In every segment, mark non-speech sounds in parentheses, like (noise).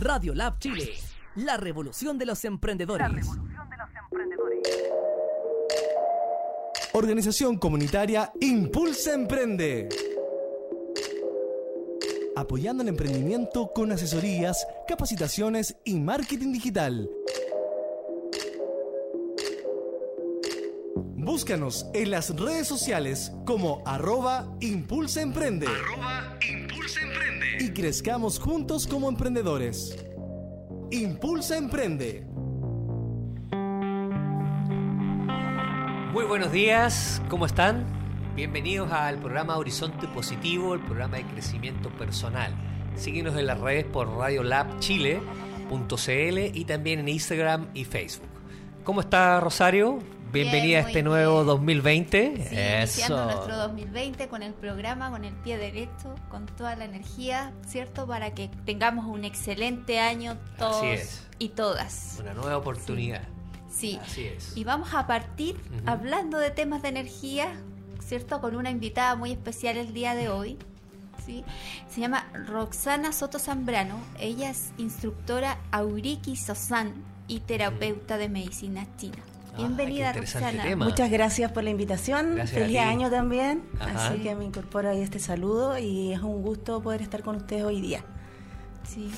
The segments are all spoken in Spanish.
Radio Lab Chile, la revolución de los emprendedores. Organización comunitaria Impulsa Emprende. Apoyando el emprendimiento con asesorías, capacitaciones y marketing digital. Búscanos en las redes sociales como arroba Impulsa Emprende. Y crezcamos juntos como emprendedores. Impulsa Emprende. Muy buenos días, ¿cómo están? Bienvenidos al programa Horizonte Positivo, el programa de crecimiento personal. Síguenos en las redes por radiolabchile.cl y también en Instagram y Facebook. ¿Cómo está Rosario? Bienvenida a este nuevo 2020. Sí, iniciando nuestro 2020 con el programa, con el pie derecho, con toda la energía, ¿cierto? Para que tengamos un excelente año todos y todas. Una nueva oportunidad. Sí. Así es. Y vamos a partir hablando de temas de energía, ¿cierto? Con una invitada muy especial el día de hoy. ¿sí? Se llama Roxana Soto Zambrano. Ella es instructora Auriki Sosan y terapeuta de medicina china. Ah, Bienvenida, Roxana. Muchas gracias por la invitación. Feliz año también. Así que me incorporo ahí este saludo y es un gusto poder estar con ustedes hoy día. Sí.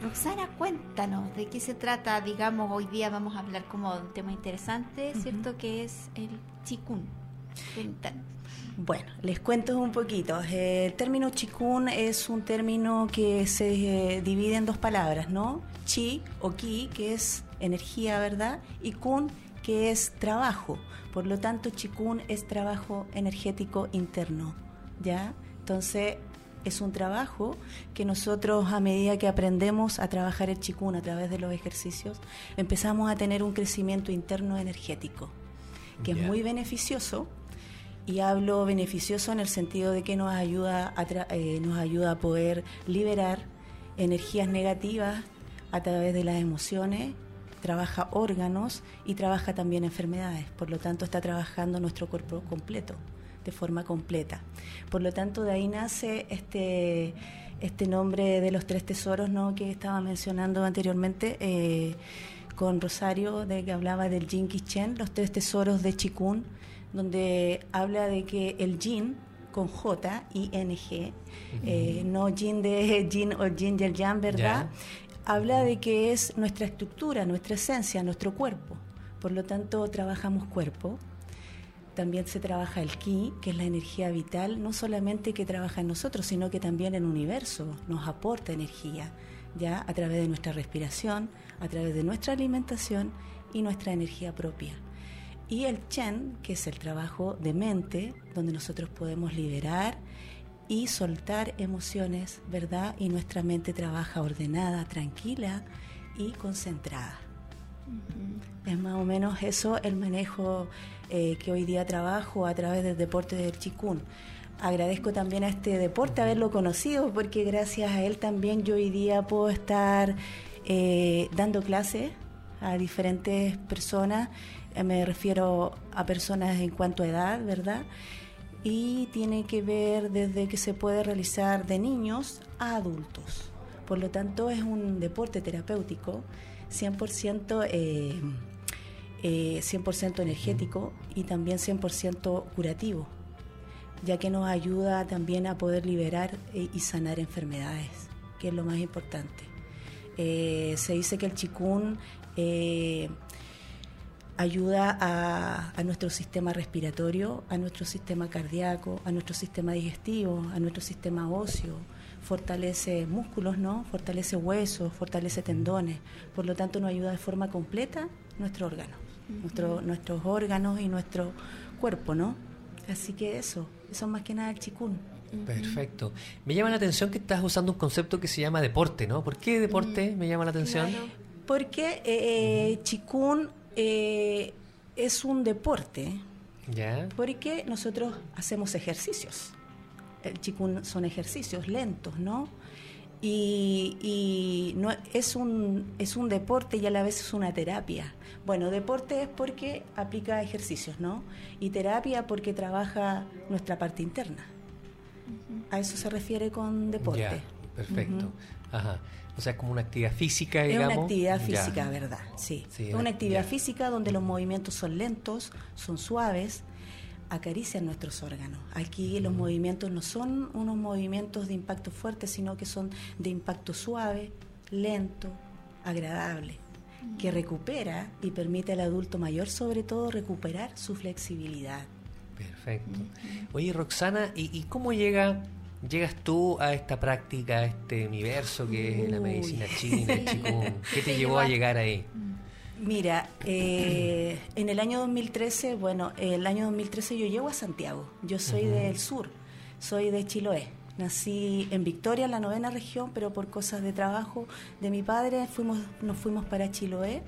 Roxana, cuéntanos de qué se trata, digamos, hoy día vamos a hablar como de un tema interesante, ¿cierto? Que es el chikun. Cuéntanos. Bueno, les cuento un poquito. El término chikun es un término que se eh, divide en dos palabras, ¿no? Chi o ki, que es energía, ¿verdad? Y kun, que es trabajo. Por lo tanto, chikun es trabajo energético interno, ¿ya? Entonces, es un trabajo que nosotros a medida que aprendemos a trabajar el chikun a través de los ejercicios, empezamos a tener un crecimiento interno energético, que es muy beneficioso y hablo beneficioso en el sentido de que nos ayuda a, eh, nos ayuda a poder liberar energías negativas a través de las emociones, trabaja órganos y trabaja también enfermedades, por lo tanto está trabajando nuestro cuerpo completo, de forma completa. Por lo tanto, de ahí nace este, este nombre de los tres tesoros ¿no? que estaba mencionando anteriormente. Eh, con Rosario, de que hablaba del Jin Chen, los tres tesoros de Chikun, donde habla de que el Jin, con J, I, N, G, eh, no Jin de (laughs) Jin o Jin del Yang, ¿verdad? Habla de que es nuestra estructura, nuestra esencia, nuestro cuerpo. Por lo tanto, trabajamos cuerpo. También se trabaja el ki, que es la energía vital, no solamente que trabaja en nosotros, sino que también en el universo nos aporta energía, ya a través de nuestra respiración, a través de nuestra alimentación y nuestra energía propia. Y el Chen, que es el trabajo de mente, donde nosotros podemos liberar y soltar emociones, ¿verdad? Y nuestra mente trabaja ordenada, tranquila y concentrada. Es más o menos eso el manejo eh, que hoy día trabajo a través del deporte del Chikun. Agradezco también a este deporte haberlo conocido porque gracias a él también yo hoy día puedo estar eh, dando clases a diferentes personas me refiero a personas en cuanto a edad, ¿verdad? Y tiene que ver desde que se puede realizar de niños a adultos. Por lo tanto, es un deporte terapéutico 100%, eh, 100 eh, energético y también 100% curativo, ya que nos ayuda también a poder liberar eh, y sanar enfermedades, que es lo más importante. se dice que el chikun ayuda a, nuestro sistema respiratorio, a nuestro sistema cardíaco, a nuestro sistema digestivo, a nuestro sistema óseo, fortalece músculos, ¿no? Fortalece huesos, fortalece tendones, por lo tanto nos ayuda de forma completa nuestro órgano, nuestro, nuestros órganos y nuestro cuerpo, ¿no? Así que eso, eso más que nada el chikun. Perfecto. Me llama la atención que estás usando un concepto que se llama deporte, ¿no? ¿Por qué deporte? Me llama la atención. Porque eh, chikun eh, es un deporte. Porque nosotros hacemos ejercicios. El chikun son ejercicios lentos, ¿no? Y, no, es, un, es un deporte y a la vez es una terapia. Bueno, deporte es porque aplica ejercicios, ¿no? Y terapia porque trabaja nuestra parte interna. A eso se refiere con deporte. perfecto. Ajá. O sea, es como una actividad física, digamos. Es una actividad física, ¿verdad? Sí. es una actividad física donde los movimientos son lentos, son suaves, acarician nuestros órganos. Aquí los movimientos no son unos movimientos de impacto fuerte, sino que son de impacto suave, lento, agradable, que recupera y permite al adulto mayor sobre todo recuperar su flexibilidad. Perfecto. Oye, Roxana, ¿y, cómo llega, llegas tú a esta práctica, a este universo que es la medicina china, (laughs) el ¿Qué te llevó a llegar ahí? Mira, eh, en el año 2013, bueno, el año 2013 yo llego a Santiago. Yo soy del sur, soy de Chiloé. Nací en Victoria, en la novena región, pero por cosas de trabajo de mi padre fuimos, nos fuimos para Chiloé.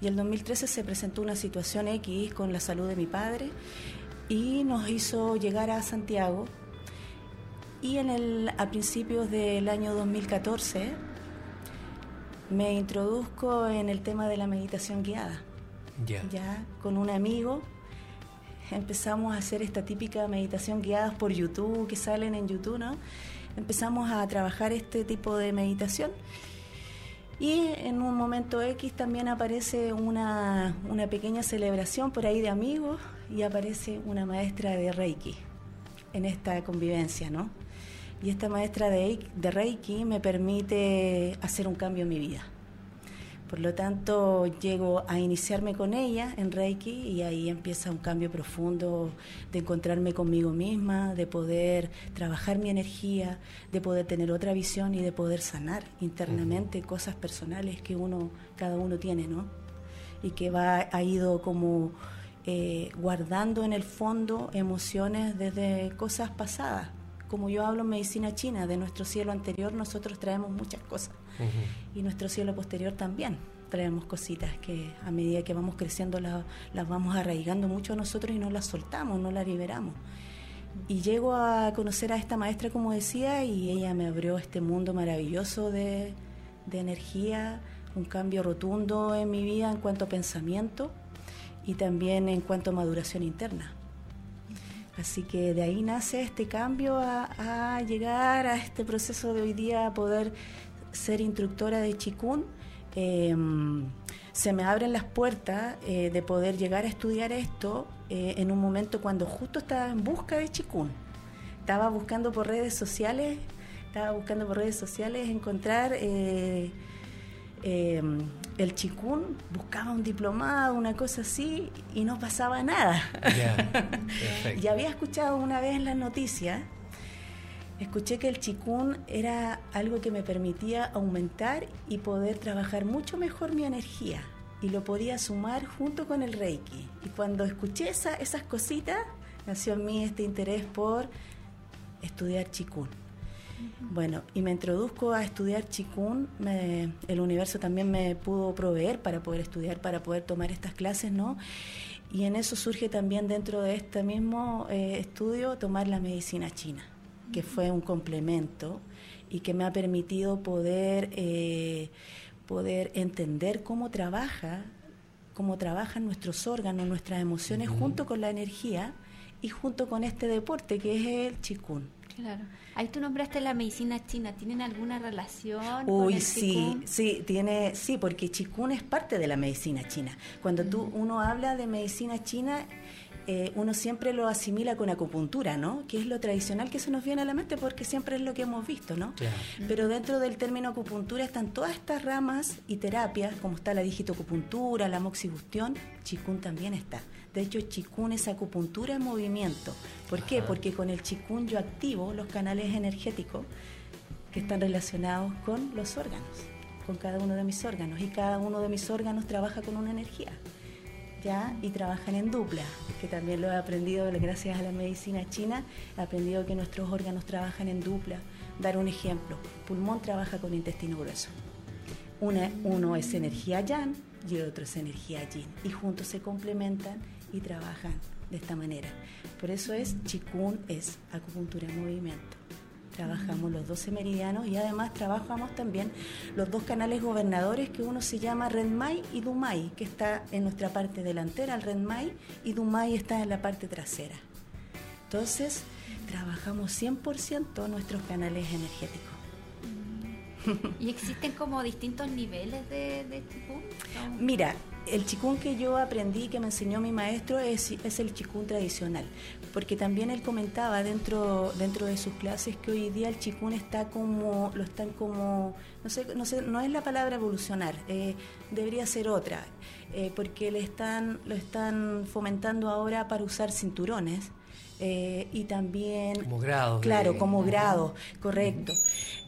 Y el 2013 se presentó una situación X con la salud de mi padre y nos hizo llegar a Santiago. Y en el, a principios del año 2014 me introduzco en el tema de la meditación guiada. Ya, con un amigo empezamos a hacer esta típica meditación guiada por YouTube, que salen en YouTube, ¿no? Empezamos a trabajar este tipo de meditación. Y en un momento X también aparece una, una pequeña celebración por ahí de amigos y aparece una maestra de Reiki en esta convivencia, ¿no? Y esta maestra de, de Reiki me permite hacer un cambio en mi vida. Por lo tanto, llego a iniciarme con ella en Reiki y ahí empieza un cambio profundo de encontrarme conmigo misma, de poder trabajar mi energía, de poder tener otra visión y de poder sanar internamente cosas personales que uno, cada uno tiene, ¿no? Y que va, ha ido como eh, guardando en el fondo emociones desde cosas pasadas. Como yo hablo en medicina china, de nuestro cielo anterior nosotros traemos muchas cosas y nuestro cielo posterior también traemos cositas que a medida que vamos creciendo las vamos arraigando mucho a nosotros y no las soltamos, no las liberamos. Y llego a conocer a esta maestra, como decía, y ella me abrió este mundo maravilloso de, de energía, un cambio rotundo en mi vida en cuanto a pensamiento y también en cuanto a maduración interna. Así que de ahí nace este cambio a, llegar a este proceso de hoy día, a poder ser instructora de Chikun, em, se me abren las puertas eh, de poder llegar a estudiar esto eh, en un momento cuando justo estaba en busca de Chikun. Estaba buscando por redes sociales, estaba buscando por redes sociales encontrar eh, em, el chikun, buscaba un diplomado, una cosa así, y no pasaba nada. (laughs) y había escuchado una vez en las noticias escuché que el chikun era algo que me permitía aumentar y poder trabajar mucho mejor mi energía y lo podía sumar junto con el reiki. Y cuando escuché esa, esas cositas, nació en mí este interés por estudiar chikun. Bueno, y me introduzco a estudiar chikun, el universo también me pudo proveer para poder estudiar, para poder tomar estas clases, ¿no? Y en eso surge también dentro de este mismo eh, estudio tomar la medicina china que fue un complemento y que me ha permitido poder, eh, poder entender cómo trabaja, cómo trabajan nuestros órganos, nuestras emociones, junto con la energía y junto con este deporte que es el chikun. Claro. Ahí tú nombraste la medicina china. ¿Tienen alguna relación? Uy, con el sí, sí, tiene, sí, porque chikun es parte de la medicina china. Cuando tú uno habla de medicina china eh, uno siempre lo asimila con acupuntura, ¿no? Que es lo tradicional que se nos viene a la mente porque siempre es lo que hemos visto, ¿no? Pero dentro del término acupuntura están todas estas ramas y terapias, como está la digitoacupuntura, la moxibustión, chikun también está. De hecho, chikun es acupuntura en movimiento. ¿Por qué? Porque con el chikun yo activo los canales energéticos que están relacionados con los órganos, con cada uno de mis órganos. Y cada uno de mis órganos trabaja con una energía y trabajan en dupla, que también lo he aprendido gracias a la medicina china, he aprendido que nuestros órganos trabajan en dupla. Dar un ejemplo, pulmón trabaja con intestino grueso. uno es energía yang y el otro es energía yin, y juntos se complementan y trabajan de esta manera. Por eso es Chikun es acupuntura en movimiento trabajamos los 12 meridianos y además trabajamos también los dos canales gobernadores que uno se llama Renmai y Dumai, que está en nuestra parte delantera, el Renmai, y Dumai está en la parte trasera. Entonces, trabajamos 100% nuestros canales energéticos. ¿Y existen como distintos niveles de, de Mira, el chikun que yo aprendí, que me enseñó mi maestro, es, el chikun tradicional, porque también él comentaba dentro, dentro de sus clases que hoy día el chikun está como, lo están como, no sé, no sé, no es la palabra evolucionar, eh, debería ser otra, eh, porque le están, lo están fomentando ahora para usar cinturones. Eh, y también... Como grado. Claro, como grado, correcto.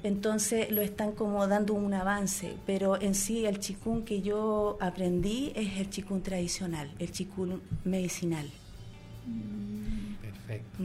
Entonces lo están como dando un avance, pero en sí el chikun que yo aprendí es el chikun tradicional, el chikun medicinal. Perfecto.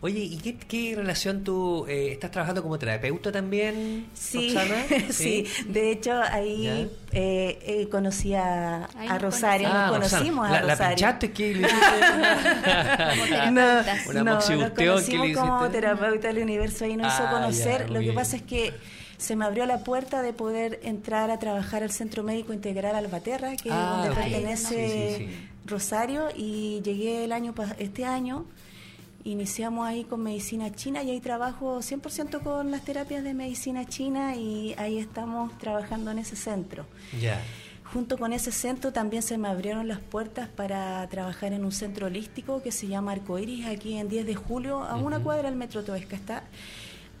Oye, ¿y qué, relación tú eh, estás trabajando como terapeuta también, sí, (laughs) Sí, de hecho ahí eh, eh, conocí a, Rosario, nos ah, conocimos a Rosario. ¿La pinchaste que le (laughs) no, Una no, nos conocimos como terapeuta del universo ahí nos hizo ah, conocer. Lo que pasa es que se me abrió la puerta de poder entrar a trabajar al Centro Médico Integral Albaterra, que es ah, donde pertenece Rosario, y llegué el año este año Iniciamos ahí con medicina china y ahí trabajo 100% con las terapias de medicina china y ahí estamos trabajando en ese centro. Ya. Junto con ese centro también se me abrieron las puertas para trabajar en un centro holístico que se llama Arcoiris, aquí en 10 de julio, a una cuadra del Metro Toesca está.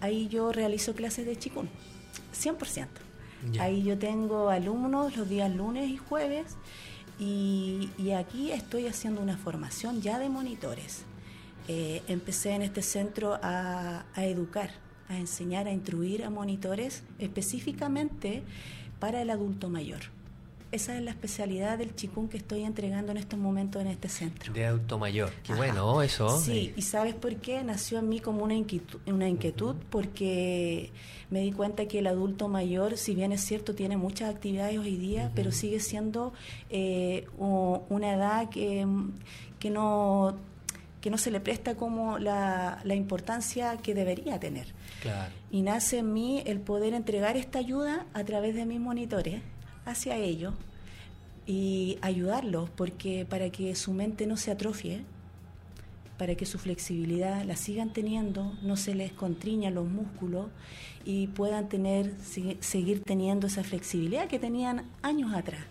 Ahí yo realizo clases de chikun, 100%. Ahí yo tengo alumnos los días lunes y jueves y, y aquí estoy haciendo una formación ya de monitores eh, empecé en este centro a, educar, a enseñar, a instruir a monitores específicamente para el adulto mayor. Esa es la especialidad del chikun que estoy entregando en estos momentos en este centro. De adulto mayor. Qué bueno eso. Sí, y ¿sabes por qué? Nació en mí como una inquietud, una inquietud porque me di cuenta que el adulto mayor, si bien es cierto, tiene muchas actividades hoy día, pero sigue siendo eh, una edad que, que no que no se le presta como la, la importancia que debería tener. Y nace en mí el poder entregar esta ayuda a través de mis monitores hacia ellos y ayudarlos, porque para que su mente no se atrofie, para que su flexibilidad la sigan teniendo, no se les contriñan los músculos y puedan tener seguir teniendo esa flexibilidad que tenían años atrás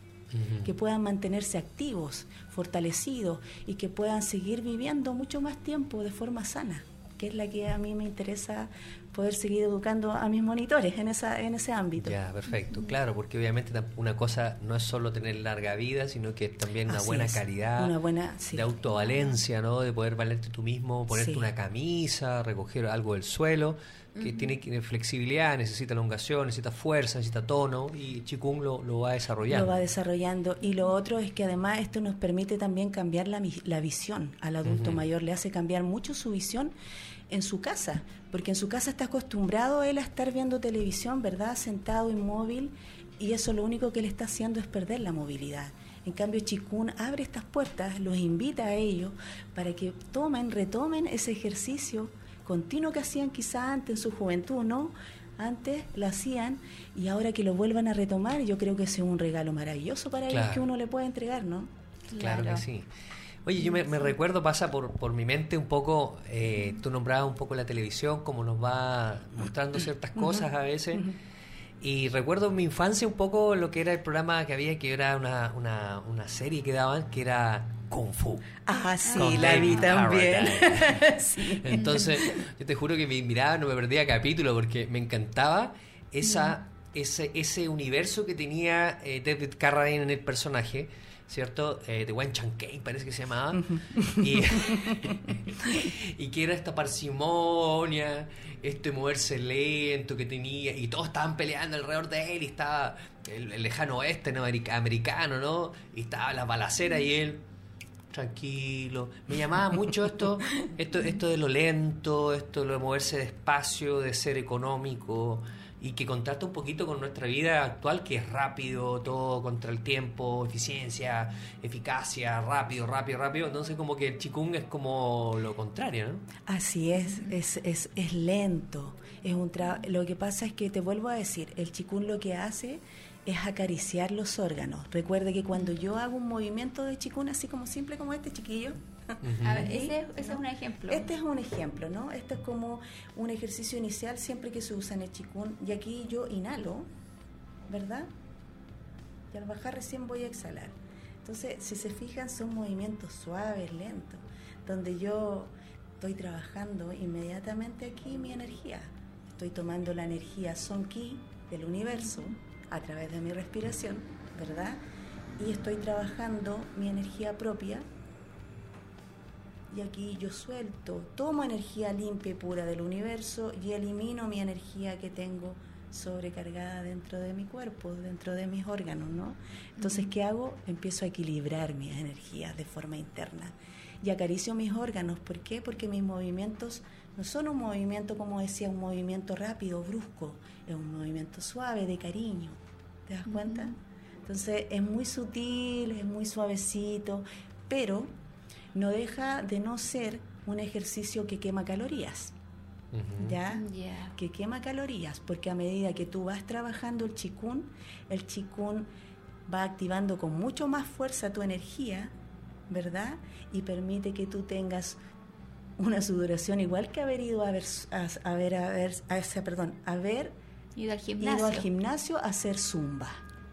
que puedan mantenerse activos, fortalecidos y que puedan seguir viviendo mucho más tiempo de forma sana, que es la que a mí me interesa poder seguir educando a mis monitores en esa en ese ámbito. Ya, perfecto. Claro, porque obviamente una cosa no es solo tener larga vida, sino que es también una buena calidad, una buena de autovalencia, ¿no? De poder valerte tú mismo, ponerte una camisa, recoger algo del suelo que tiene flexibilidad, necesita elongación, necesita fuerza, necesita tono y Chikung lo, lo, va desarrollando. Lo va desarrollando. Y lo otro es que además esto nos permite también cambiar la, la visión al adulto mayor, le hace cambiar mucho su visión en su casa, porque en su casa está acostumbrado él a estar viendo televisión, ¿verdad? Sentado inmóvil y eso lo único que le está haciendo es perder la movilidad. En cambio, Chikun abre estas puertas, los invita a ellos para que tomen, retomen ese ejercicio continuo que hacían quizá antes en su juventud, ¿no? Antes lo hacían y ahora que lo vuelvan a retomar, yo creo que es un regalo maravilloso para ellos que uno le puede entregar, ¿no? Claro, que sí. Oye, yo me, recuerdo, pasa por, por mi mente un poco, eh, tú nombrabas un poco la televisión, como nos va mostrando ciertas cosas a veces. Y recuerdo en mi infancia un poco lo que era el programa que había, que era una, una, una serie que daban, que era Kung Fu. Ah, sí, la vi también. (laughs) (laughs) Entonces, yo te juro que me miraba, no me perdía capítulo porque me encantaba esa, ese, ese universo que tenía eh, David Carradine en el personaje. ¿Cierto? Eh, de Wan Chan parece que se llamaba. y, (laughs) (laughs) y, que era esta parsimonia, este moverse lento que tenía, y todos estaban peleando alrededor de él, y estaba el, lejano oeste ¿no? americano, ¿no? Y estaba la balacera y él tranquilo. Me llamaba mucho esto, esto, esto de lo lento, esto de moverse despacio, de ser económico y que contrasta un poquito con nuestra vida actual que es rápido, todo contra el tiempo, eficiencia, eficacia, rápido, rápido, rápido. Entonces como que el chikung es como lo contrario, ¿no? Así es, es, es, es lento. Es un lo que pasa es que te vuelvo a decir, el chikung lo que hace es acariciar los órganos. Recuerde que cuando yo hago un movimiento de chikun así como simple como este chiquillo, ese, es un ejemplo. Este es un ejemplo, ¿no? Este es como un ejercicio inicial siempre que se usa en el chikun, y aquí yo inhalo, ¿verdad? Y al bajar recién voy a exhalar. Entonces, si se fijan, son movimientos suaves, lentos, donde yo estoy trabajando inmediatamente aquí mi energía. Estoy tomando la energía Son Ki del universo a través de mi respiración, ¿verdad? Y estoy trabajando mi energía propia. Y aquí yo suelto, tomo energía limpia y pura del universo y elimino mi energía que tengo sobrecargada dentro de mi cuerpo, dentro de mis órganos, ¿no? Entonces, ¿qué hago? Empiezo a equilibrar mis energías de forma interna y acaricio mis órganos. ¿Por qué? Porque mis movimientos no son un movimiento, como decía, un movimiento rápido, brusco, es un movimiento suave, de cariño. ¿Te das cuenta? Entonces, es muy sutil, es muy suavecito, pero no deja de no ser un ejercicio que quema calorías. ¿ya? Que quema calorías, porque a medida que tú vas trabajando el chikun, el chikun va activando con mucho más fuerza tu energía, ¿verdad? Y permite que tú tengas una sudoración igual que haber ido a ver, a, ver, a ver, a, perdón, haber ido al gimnasio, ido al gimnasio a hacer zumba.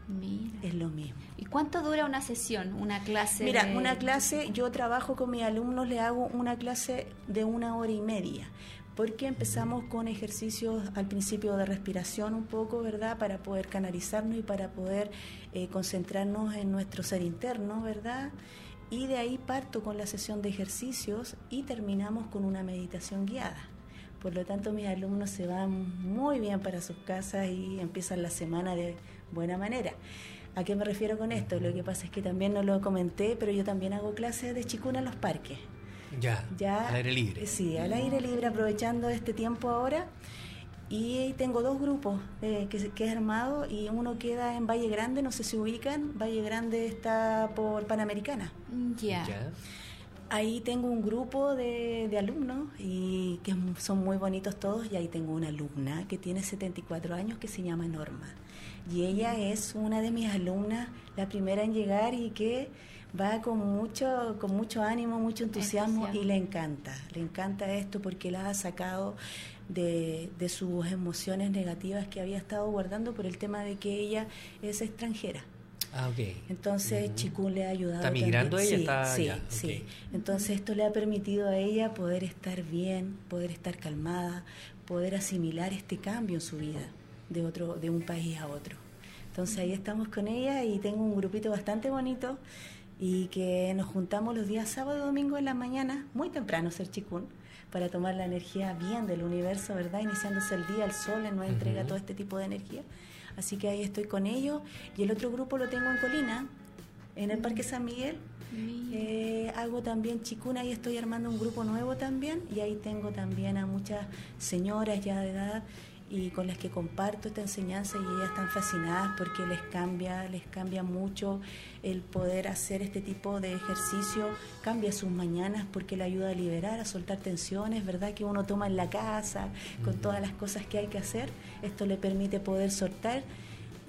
Mira. Es lo mismo. ¿Y cuánto dura una sesión, una clase? Mira, una clase, yo trabajo con mis alumnos, le hago una clase de una hora y media porque empezamos con ejercicios al principio de respiración un poco, ¿verdad? Para poder canalizarnos y para poder eh, concentrarnos en nuestro ser interno, ¿verdad? Y de ahí parto con la sesión de ejercicios y terminamos con una meditación guiada. Por lo tanto, mis alumnos se van muy bien para sus casas y empiezan la semana de buena manera. ¿A qué me refiero con esto? Lo que pasa es que también no lo comenté, pero yo también hago clases de chikuna en los parques. Ya, al aire libre. Sí, al aire libre, aprovechando este tiempo ahora. Y tengo dos grupos eh, que, que, es armado y uno queda en Valle Grande, no sé si ubican, Valle Grande está por Panamericana. Ya. Ahí tengo un grupo de, de, alumnos y que son muy bonitos todos y ahí tengo una alumna que tiene 74 años que se llama Norma. Y ella es una de mis alumnas, la primera en llegar y que va con mucho, con mucho ánimo, mucho entusiasmo y le encanta, le encanta esto porque la ha sacado de, de, sus emociones negativas que había estado guardando por el tema de que ella es extranjera. Ah, Entonces Chikun le ha ayudado. ¿Está migrando ella? Sí, sí, Entonces esto le ha permitido a ella poder estar bien, poder estar calmada, poder asimilar este cambio en su vida de otro, de un país a otro. Entonces ahí estamos con ella y tengo un grupito bastante bonito y que nos juntamos los días sábado y domingo en la mañana, muy temprano, ser chikun, para tomar la energía bien del universo, ¿verdad? Iniciándose el día, el sol nos entrega todo este tipo de energía. Así que ahí estoy con ellos. Y el otro grupo lo tengo en Colina, en el Parque San Miguel. Eh, hago también chikuna y estoy armando un grupo nuevo también. Y ahí tengo también a muchas señoras ya de edad y con las que comparto esta enseñanza y ellas están fascinadas porque les cambia, les cambia mucho el poder hacer este tipo de ejercicio, cambia sus mañanas porque le ayuda a liberar, a soltar tensiones, ¿verdad? Que uno toma en la casa con todas las cosas que hay que hacer. Esto le permite poder soltar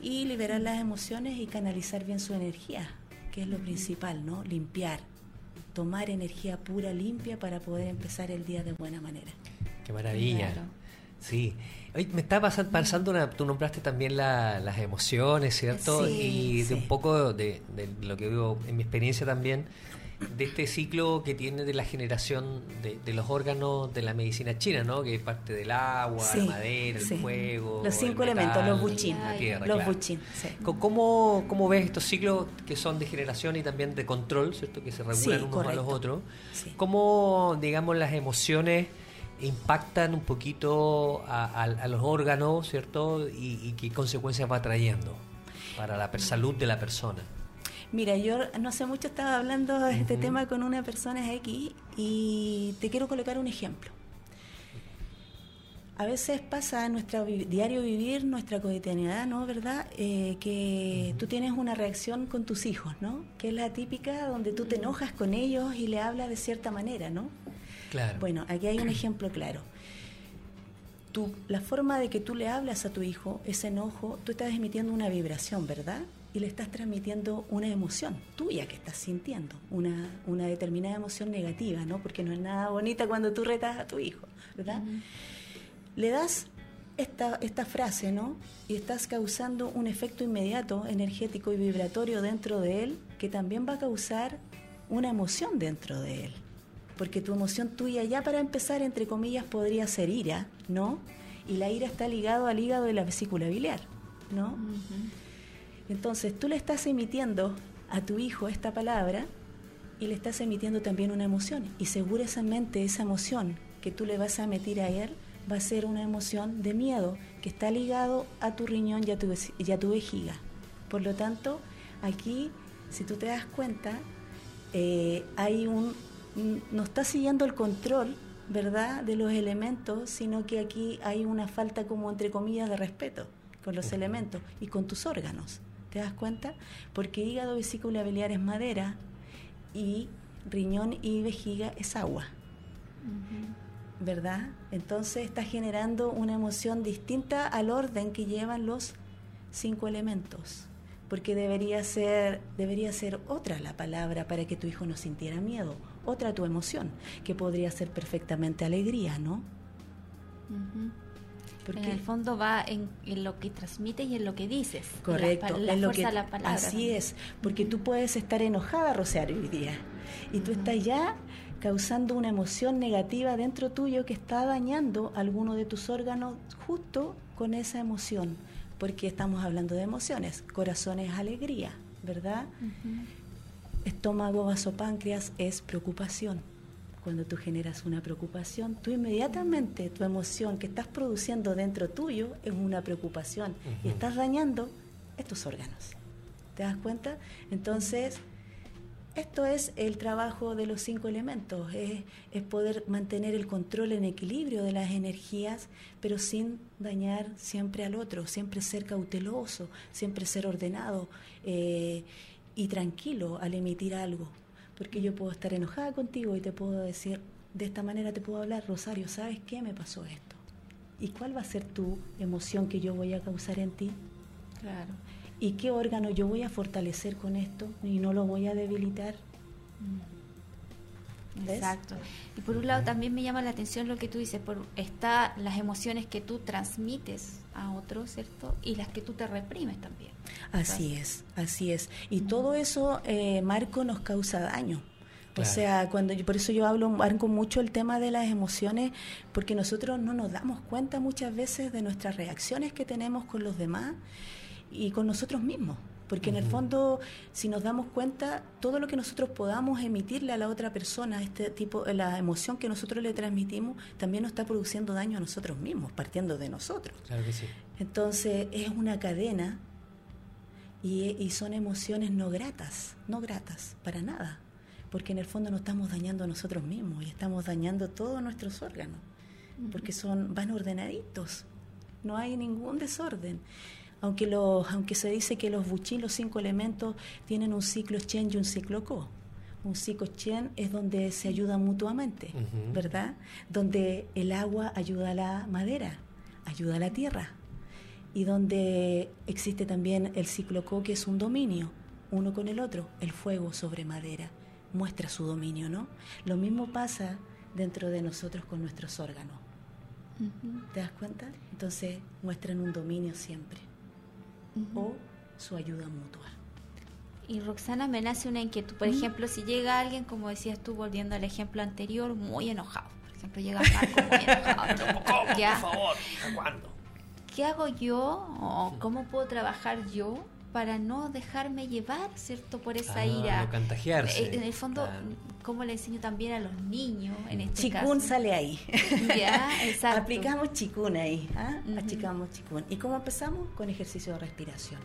y liberar las emociones y canalizar bien su energía, que es lo principal, ¿no? Limpiar, tomar energía pura, limpia para poder empezar el día de buena manera. Qué maravilla. Sí, me está pasando, una, tú nombraste también las emociones, ¿cierto? y de un poco de, lo que veo en mi experiencia también, de este ciclo que tiene de la generación de, los órganos de la medicina china, ¿no? Que es parte del agua, la madera, el fuego. Los cinco elementos, los buchín. los buchín, ¿Cómo, ¿Cómo, ves estos ciclos que son de generación y también de control, ¿cierto? Que se regulan unos a los otros. ¿Cómo, digamos, las emociones impactan un poquito a, los órganos, ¿cierto? Y, qué consecuencias va trayendo para la salud de la persona. Mira, yo no sé mucho estaba hablando de este tema con una persona X y te quiero colocar un ejemplo. A veces pasa en nuestro diario vivir, nuestra cotidianidad, ¿no? ¿Verdad? Eh, que tú tienes una reacción con tus hijos, ¿no? Que es la típica donde tú te enojas con ellos y le hablas de cierta manera, ¿no? Bueno, aquí hay un ejemplo claro. Tú, la forma de que tú le hablas a tu hijo, ese enojo, tú estás emitiendo una vibración, ¿verdad? Y le estás transmitiendo una emoción tuya que estás sintiendo, una, una determinada emoción negativa, ¿no? Porque no es nada bonita cuando tú retas a tu hijo, ¿verdad? Le das esta, esta frase, ¿no? Y estás causando un efecto inmediato, energético y vibratorio dentro de él, que también va a causar una emoción dentro de él. Porque tu emoción tuya ya para empezar, entre comillas, podría ser ira, ¿no? Y la ira está ligado al hígado de la vesícula biliar, ¿no? Entonces tú le estás emitiendo a tu hijo esta palabra y le estás emitiendo también una emoción. Y seguramente esa emoción que tú le vas a emitir a él va a ser una emoción de miedo que está ligado a tu riñón y a tu, y a tu vejiga. Por lo tanto, aquí, si tú te das cuenta, eh, hay un, no está siguiendo el control, ¿verdad?, de los elementos, sino que aquí hay una falta como entre comillas de respeto con los elementos y con tus órganos. ¿Te das cuenta? Porque hígado, vesícula biliar es madera y riñón y vejiga es agua. ¿Verdad? Entonces está generando una emoción distinta al orden que llevan los cinco elementos. Porque debería ser, debería ser otra la palabra para que tu hijo no sintiera miedo, otra tu emoción, que podría ser perfectamente alegría, ¿no? Porque en el fondo va en, lo que transmites y en lo que dices. Correcto. La, lo fuerza de la palabra. Así es, porque tú puedes estar enojada, Rosario, hoy día, y tú estás ya causando una emoción negativa dentro tuyo que está dañando alguno de tus órganos justo con esa emoción, porque estamos hablando de emociones. Corazón es alegría, ¿verdad? Estómago, vasopáncreas es preocupación. Cuando tú generas una preocupación, tú inmediatamente tu emoción que estás produciendo dentro tuyo es una preocupación. Y estás dañando estos órganos. ¿Te das cuenta? Entonces, esto es el trabajo de los cinco elementos, es, poder mantener el control en equilibrio de las energías, pero sin dañar siempre al otro, siempre ser cauteloso, siempre ser ordenado. Eh, y tranquilo al emitir algo porque yo puedo estar enojada contigo y te puedo decir, de esta manera te puedo hablar, Rosario, ¿sabes qué me pasó esto? ¿Y cuál va a ser tu emoción que yo voy a causar en ti? Claro. ¿Y qué órgano yo voy a fortalecer con esto y no lo voy a debilitar? Exacto. Y por un lado también me llama la atención lo que tú dices, por está las emociones que tú transmites a otros, ¿cierto? Y las que tú te reprimes también. Así es, así es. Y todo eso, eh, Marco, nos causa daño. O sea, cuando por eso yo hablo Marco, mucho el tema de las emociones, porque nosotros no nos damos cuenta muchas veces de nuestras reacciones que tenemos con los demás y con nosotros mismos. Porque en el fondo, si nos damos cuenta, todo lo que nosotros podamos emitirle a la otra persona, este tipo, la emoción que nosotros le transmitimos, también nos está produciendo daño a nosotros mismos, partiendo de nosotros. Claro que sí. Entonces, es una cadena y, son emociones no gratas, no gratas, para nada. Porque en el fondo nos estamos dañando a nosotros mismos y estamos dañando todos nuestros órganos. Porque son, van ordenaditos. No hay ningún desorden aunque, los, aunque se dice que los buchín, los cinco elementos, tienen un ciclo Chen y un ciclo Ko. Un ciclo Chen es donde se ayudan mutuamente, ¿verdad? Donde el agua ayuda a la madera, ayuda a la tierra. Y donde existe también el ciclo Ko, que es un dominio, uno con el otro, el fuego sobre madera, muestra su dominio, ¿no? Lo mismo pasa dentro de nosotros con nuestros órganos. ¿Te das cuenta? Entonces muestran un dominio siempre o su ayuda mutua. Y Roxana, me nace una inquietud. Por ejemplo, si llega alguien, como decías tú, volviendo al ejemplo anterior, muy enojado. Por ejemplo, llega Marco muy enojado. (laughs) por favor? ¿Cuándo? ¿Qué hago yo o cómo puedo trabajar yo para no dejarme llevar, ¿cierto? Por esa ah, ira. No contagiarse. Eh, en el fondo, ¿cómo le enseño también a los niños en este chikun sale ahí. Ya, (laughs) exacto. Aplicamos chikun ahí, ¿ah? Achicamos chikun. ¿Y cómo empezamos? Con ejercicio de respiración.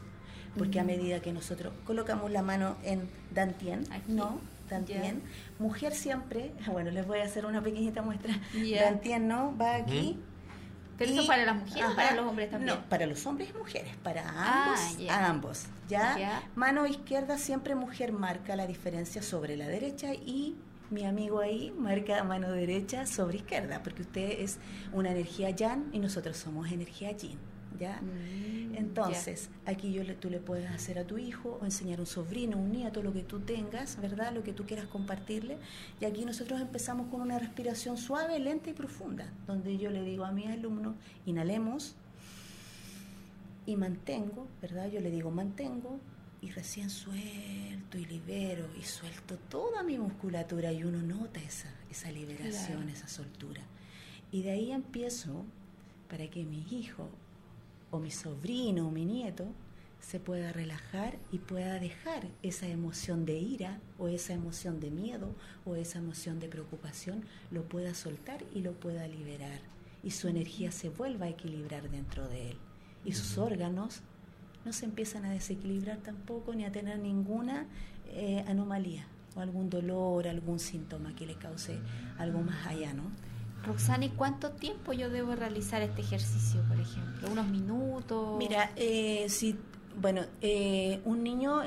Porque a medida que nosotros colocamos la mano en dantien, ¿no? Dantien. Mujer siempre, (laughs) bueno, les voy a hacer una pequeñita muestra. Dantien, ¿no? Va aquí. Pero eso para las mujeres o para los hombres también. No, para los hombres y mujeres, para ah, ambos, a ambos. ¿ya? Mano izquierda siempre mujer marca la diferencia sobre la derecha y mi amigo ahí marca mano derecha sobre izquierda, porque usted es una energía yang y nosotros somos energía yin. ¿Ya? Mm, Entonces, aquí yo tú le puedes hacer a tu hijo o enseñar a un sobrino, un nieto, lo que tú tengas, ¿verdad? Lo que tú quieras compartirle. Y aquí nosotros empezamos con una respiración suave, lenta y profunda, donde yo le digo a mis alumnos, inhalemos y mantengo, ¿verdad? Yo le digo mantengo y recién suelto y libero y suelto toda mi musculatura y uno nota esa, esa liberación, esa soltura. Y de ahí empiezo para que mi hijo o mi sobrino o mi nieto se pueda relajar y pueda dejar esa emoción de ira o esa emoción de miedo o esa emoción de preocupación, lo pueda soltar y lo pueda liberar. Y su energía se vuelva a equilibrar dentro de él. Y sus órganos no se empiezan a desequilibrar tampoco ni a tener ninguna eh, anomalía o algún dolor, algún síntoma que le cause algo más allá, ¿no? Roxana, ¿y cuánto tiempo yo debo realizar este ejercicio, por ejemplo? ¿Unos minutos? Mira, eh, si, bueno, eh, un niño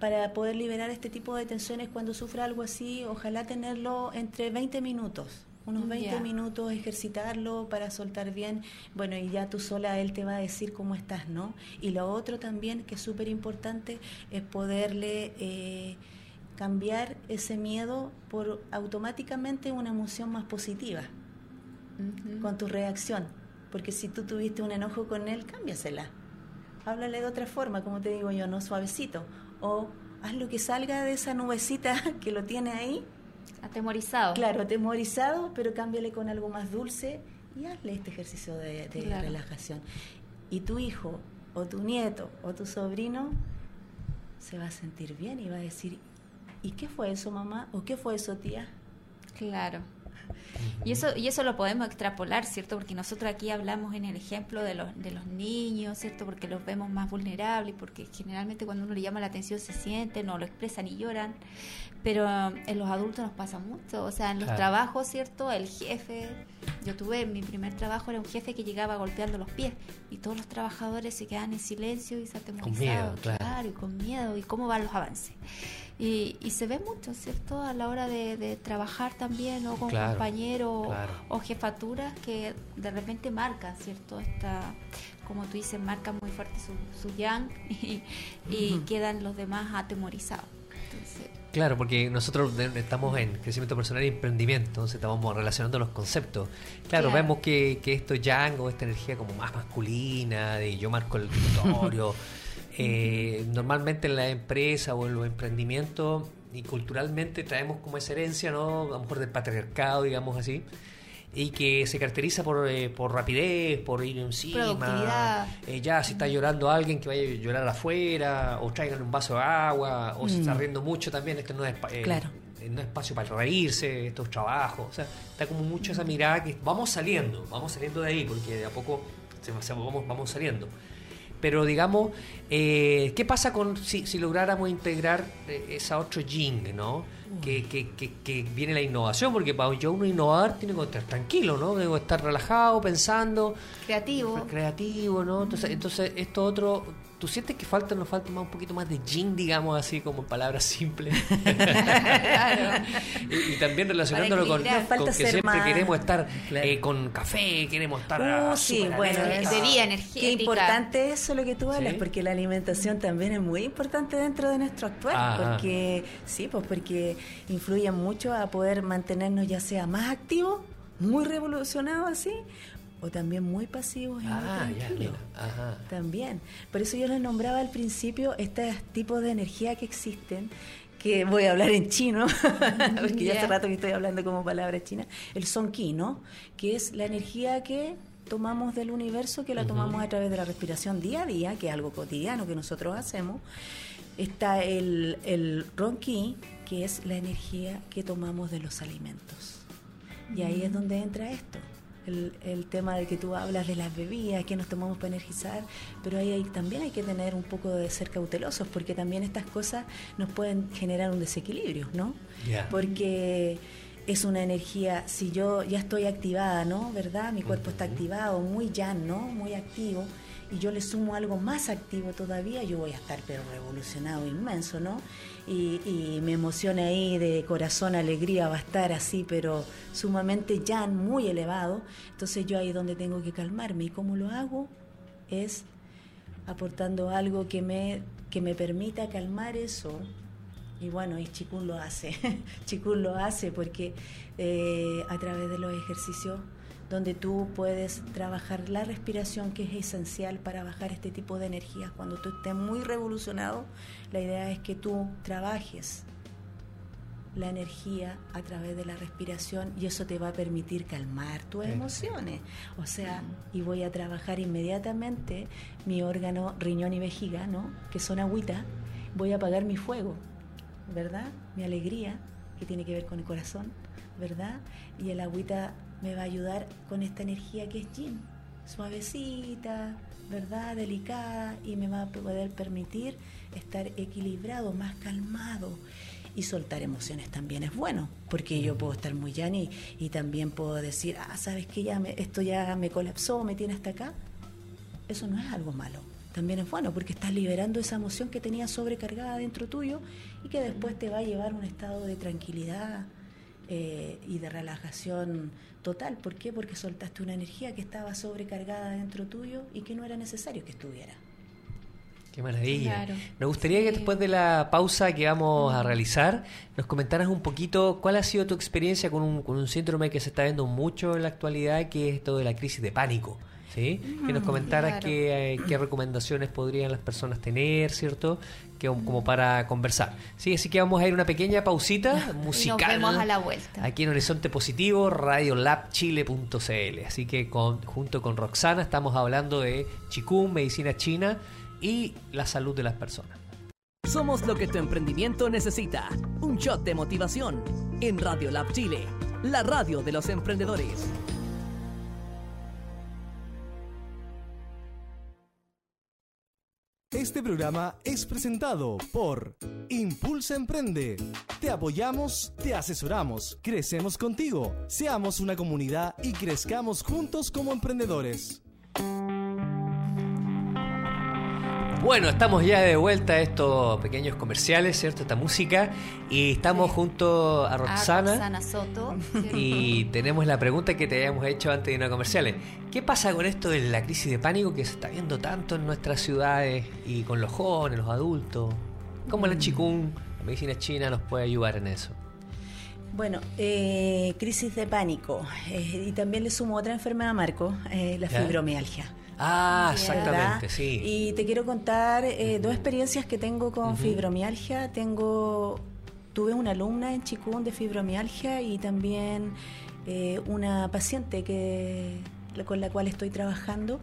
para poder liberar este tipo de tensiones cuando sufre algo así, ojalá tenerlo entre 20 minutos unos 20 minutos ejercitarlo para soltar bien, bueno, y ya tú sola él te va a decir cómo estás, ¿no? Y lo otro también que es súper importante es poderle eh, cambiar ese miedo por automáticamente una emoción más positiva con tu reacción, porque si tú tuviste un enojo con él, cámbiasela. Háblale de otra forma, como te digo yo, no suavecito, o haz lo que salga de esa nubecita (laughs) que lo tiene ahí Atemorizado. Claro, atemorizado, pero cámbiale con algo más dulce y hazle este ejercicio de, relajación. Y tu hijo, o tu nieto, o tu sobrino, se va a sentir bien y va a decir, ¿y qué fue eso, mamá? ¿O qué fue eso, tía? Claro. Y eso, y eso lo podemos extrapolar, ¿cierto? Porque nosotros aquí hablamos en el ejemplo de los, de los niños, ¿cierto? Porque los vemos más vulnerables, porque generalmente cuando uno le llama la atención se sienten o lo expresan y lloran. Pero um, en los adultos nos pasa mucho, o sea, en los trabajos, ¿cierto? El jefe, yo tuve, mi primer trabajo era un jefe que llegaba golpeando los pies y todos los trabajadores se quedan en silencio y se atemorizaban, claro. y con miedo, y cómo van los avances. Y, y, se ve mucho, ¿cierto? A la hora de, trabajar también, o con compañeros o jefaturas que de repente marcan, ¿cierto? Esta, como tú dices, marcan muy fuerte su, su yang (laughs) y, quedan los demás atemorizados. Claro, porque nosotros estamos en crecimiento personal y emprendimiento, entonces estamos relacionando los conceptos. Claro, vemos que, que esto yang o esta energía como más masculina, de yo marco el territorio, (laughs) eh, normalmente en la empresa o en los emprendimientos y culturalmente traemos como esa herencia, ¿no? A lo mejor del patriarcado, digamos así y que se caracteriza por, eh, por rapidez, por ir encima. Eh, ya, si está llorando alguien, que vaya a llorar afuera, o traigan un vaso de agua, o si está mm. riendo mucho también, este no es, eh, no es espacio para reírse, estos trabajos. O sea, está como mucho esa mirada que vamos saliendo, vamos saliendo de ahí, porque de a poco vamos, vamos saliendo. Pero digamos, eh, ¿qué pasa con si, si lográramos integrar esa otro jing, ¿no? que, que, que, viene la innovación, porque para yo uno innovar tiene que estar tranquilo, ¿no? Debo estar relajado, pensando. Creativo. Creativo, ¿no? Entonces, entonces esto otro, ¿tú sientes que falta, nos falta más un poquito más de gin, digamos así, como palabras simples? (laughs) claro. y, también relacionándolo con, que siempre queremos estar eh, con café, queremos estar... Uh, sí, bueno, energía. Qué importante eso lo que tú hablas, porque la alimentación también es muy importante dentro de nuestro actual, porque sí, pues porque influye mucho a poder mantenernos ya sea más activos, muy revolucionados así, o también muy pasivos y ah, También. Por eso yo les nombraba al principio estos tipos de energía que existen, que voy a hablar en chino, (laughs) porque ya hace rato que estoy hablando como palabra china, el son ki, ¿no? Que es la energía que tomamos del universo, que la tomamos a través de la respiración día a día, que es algo cotidiano que nosotros hacemos. Está el, el ronqui, que es la energía que tomamos de los alimentos. Y ahí es donde entra esto. El, el, tema de que tú hablas de las bebidas, que nos tomamos para energizar, pero ahí también hay que tener un poco de ser cautelosos, porque también estas cosas nos pueden generar un desequilibrio, ¿no? Porque es una energía, si yo ya estoy activada, ¿no? ¿Verdad? Mi cuerpo está activado, muy ya, ¿no? Muy activo y yo le sumo algo más activo todavía, yo voy a estar pero revolucionado inmenso, ¿no? Y, y mi emoción ahí de corazón, alegría va a estar así, pero sumamente ya muy elevado. Entonces yo ahí es donde tengo que calmarme. ¿Y cómo lo hago? Es aportando algo que me, que me permita calmar eso. Y bueno, y Chikun lo hace. (laughs) Chikun lo hace porque eh, a través de los ejercicios donde tú puedes trabajar la respiración que es esencial para bajar este tipo de energías. Cuando tú estés muy revolucionado, la idea es que tú trabajes la energía a través de la respiración y eso te va a permitir calmar tus emociones. O sea, y voy a trabajar inmediatamente mi órgano riñón y vejiga, ¿no? Que son agüita, voy a apagar mi fuego, ¿verdad? Mi alegría, que tiene que ver con el corazón, ¿verdad? Y el agüita me va a ayudar con esta energía que es yin, suavecita, ¿verdad? Delicada y me va a poder permitir estar equilibrado, más calmado y soltar emociones también es bueno, porque yo puedo estar muy llana y, también puedo decir, ah, sabes que ya esto ya me colapsó, me tiene hasta acá. Eso no es algo malo, también es bueno, porque estás liberando esa emoción que tenías sobrecargada dentro tuyo y que después te va a llevar a un estado de tranquilidad eh, y de relajación total. ¿Por qué? Porque soltaste una energía que estaba sobrecargada dentro tuyo y que no era necesario que estuviera. Qué maravilla. Me gustaría que después de la pausa que vamos a realizar, nos comentaras un poquito cuál ha sido tu experiencia con un, con un síndrome que se está viendo mucho en la actualidad, que es esto de la crisis de pánico. ¿Sí? que nos comentaras qué, eh, qué, recomendaciones podrían las personas tener, ¿cierto? Que, como para conversar. Sí, así que vamos a ir una pequeña pausita (laughs) musical. nos vemos a la vuelta. Aquí en Horizonte Positivo, radiolabchile.cl. Así que con, junto con Roxana estamos hablando de chikung, medicina china y la salud de las personas. Somos lo que tu emprendimiento necesita. Un shot de motivación en Radio Lab Chile, la radio de los emprendedores. Este programa es presentado por Impulsa Emprende. Te apoyamos, te asesoramos, crecemos contigo. Seamos una comunidad y crezcamos juntos como emprendedores. Bueno, estamos ya de vuelta a estos pequeños comerciales, ¿cierto? Esta música. Y estamos junto a Roxana. A Roxana Soto. Y tenemos la pregunta que te habíamos hecho antes de ir a comerciales. ¿Qué pasa con esto de la crisis de pánico que se está viendo tanto en nuestras ciudades y con los jóvenes, los adultos? ¿Cómo la mm. chikung, la medicina china, nos puede ayudar en eso? Bueno, eh, crisis de pánico. Eh, y también le sumo otra enfermedad, Marco, eh, la fibromialgia. Ah, exactamente, sí. Y te quiero contar eh, dos experiencias que tengo con fibromialgia. Tengo, tuve una alumna en Chikun de fibromialgia y también eh, una paciente que con la cual estoy trabajando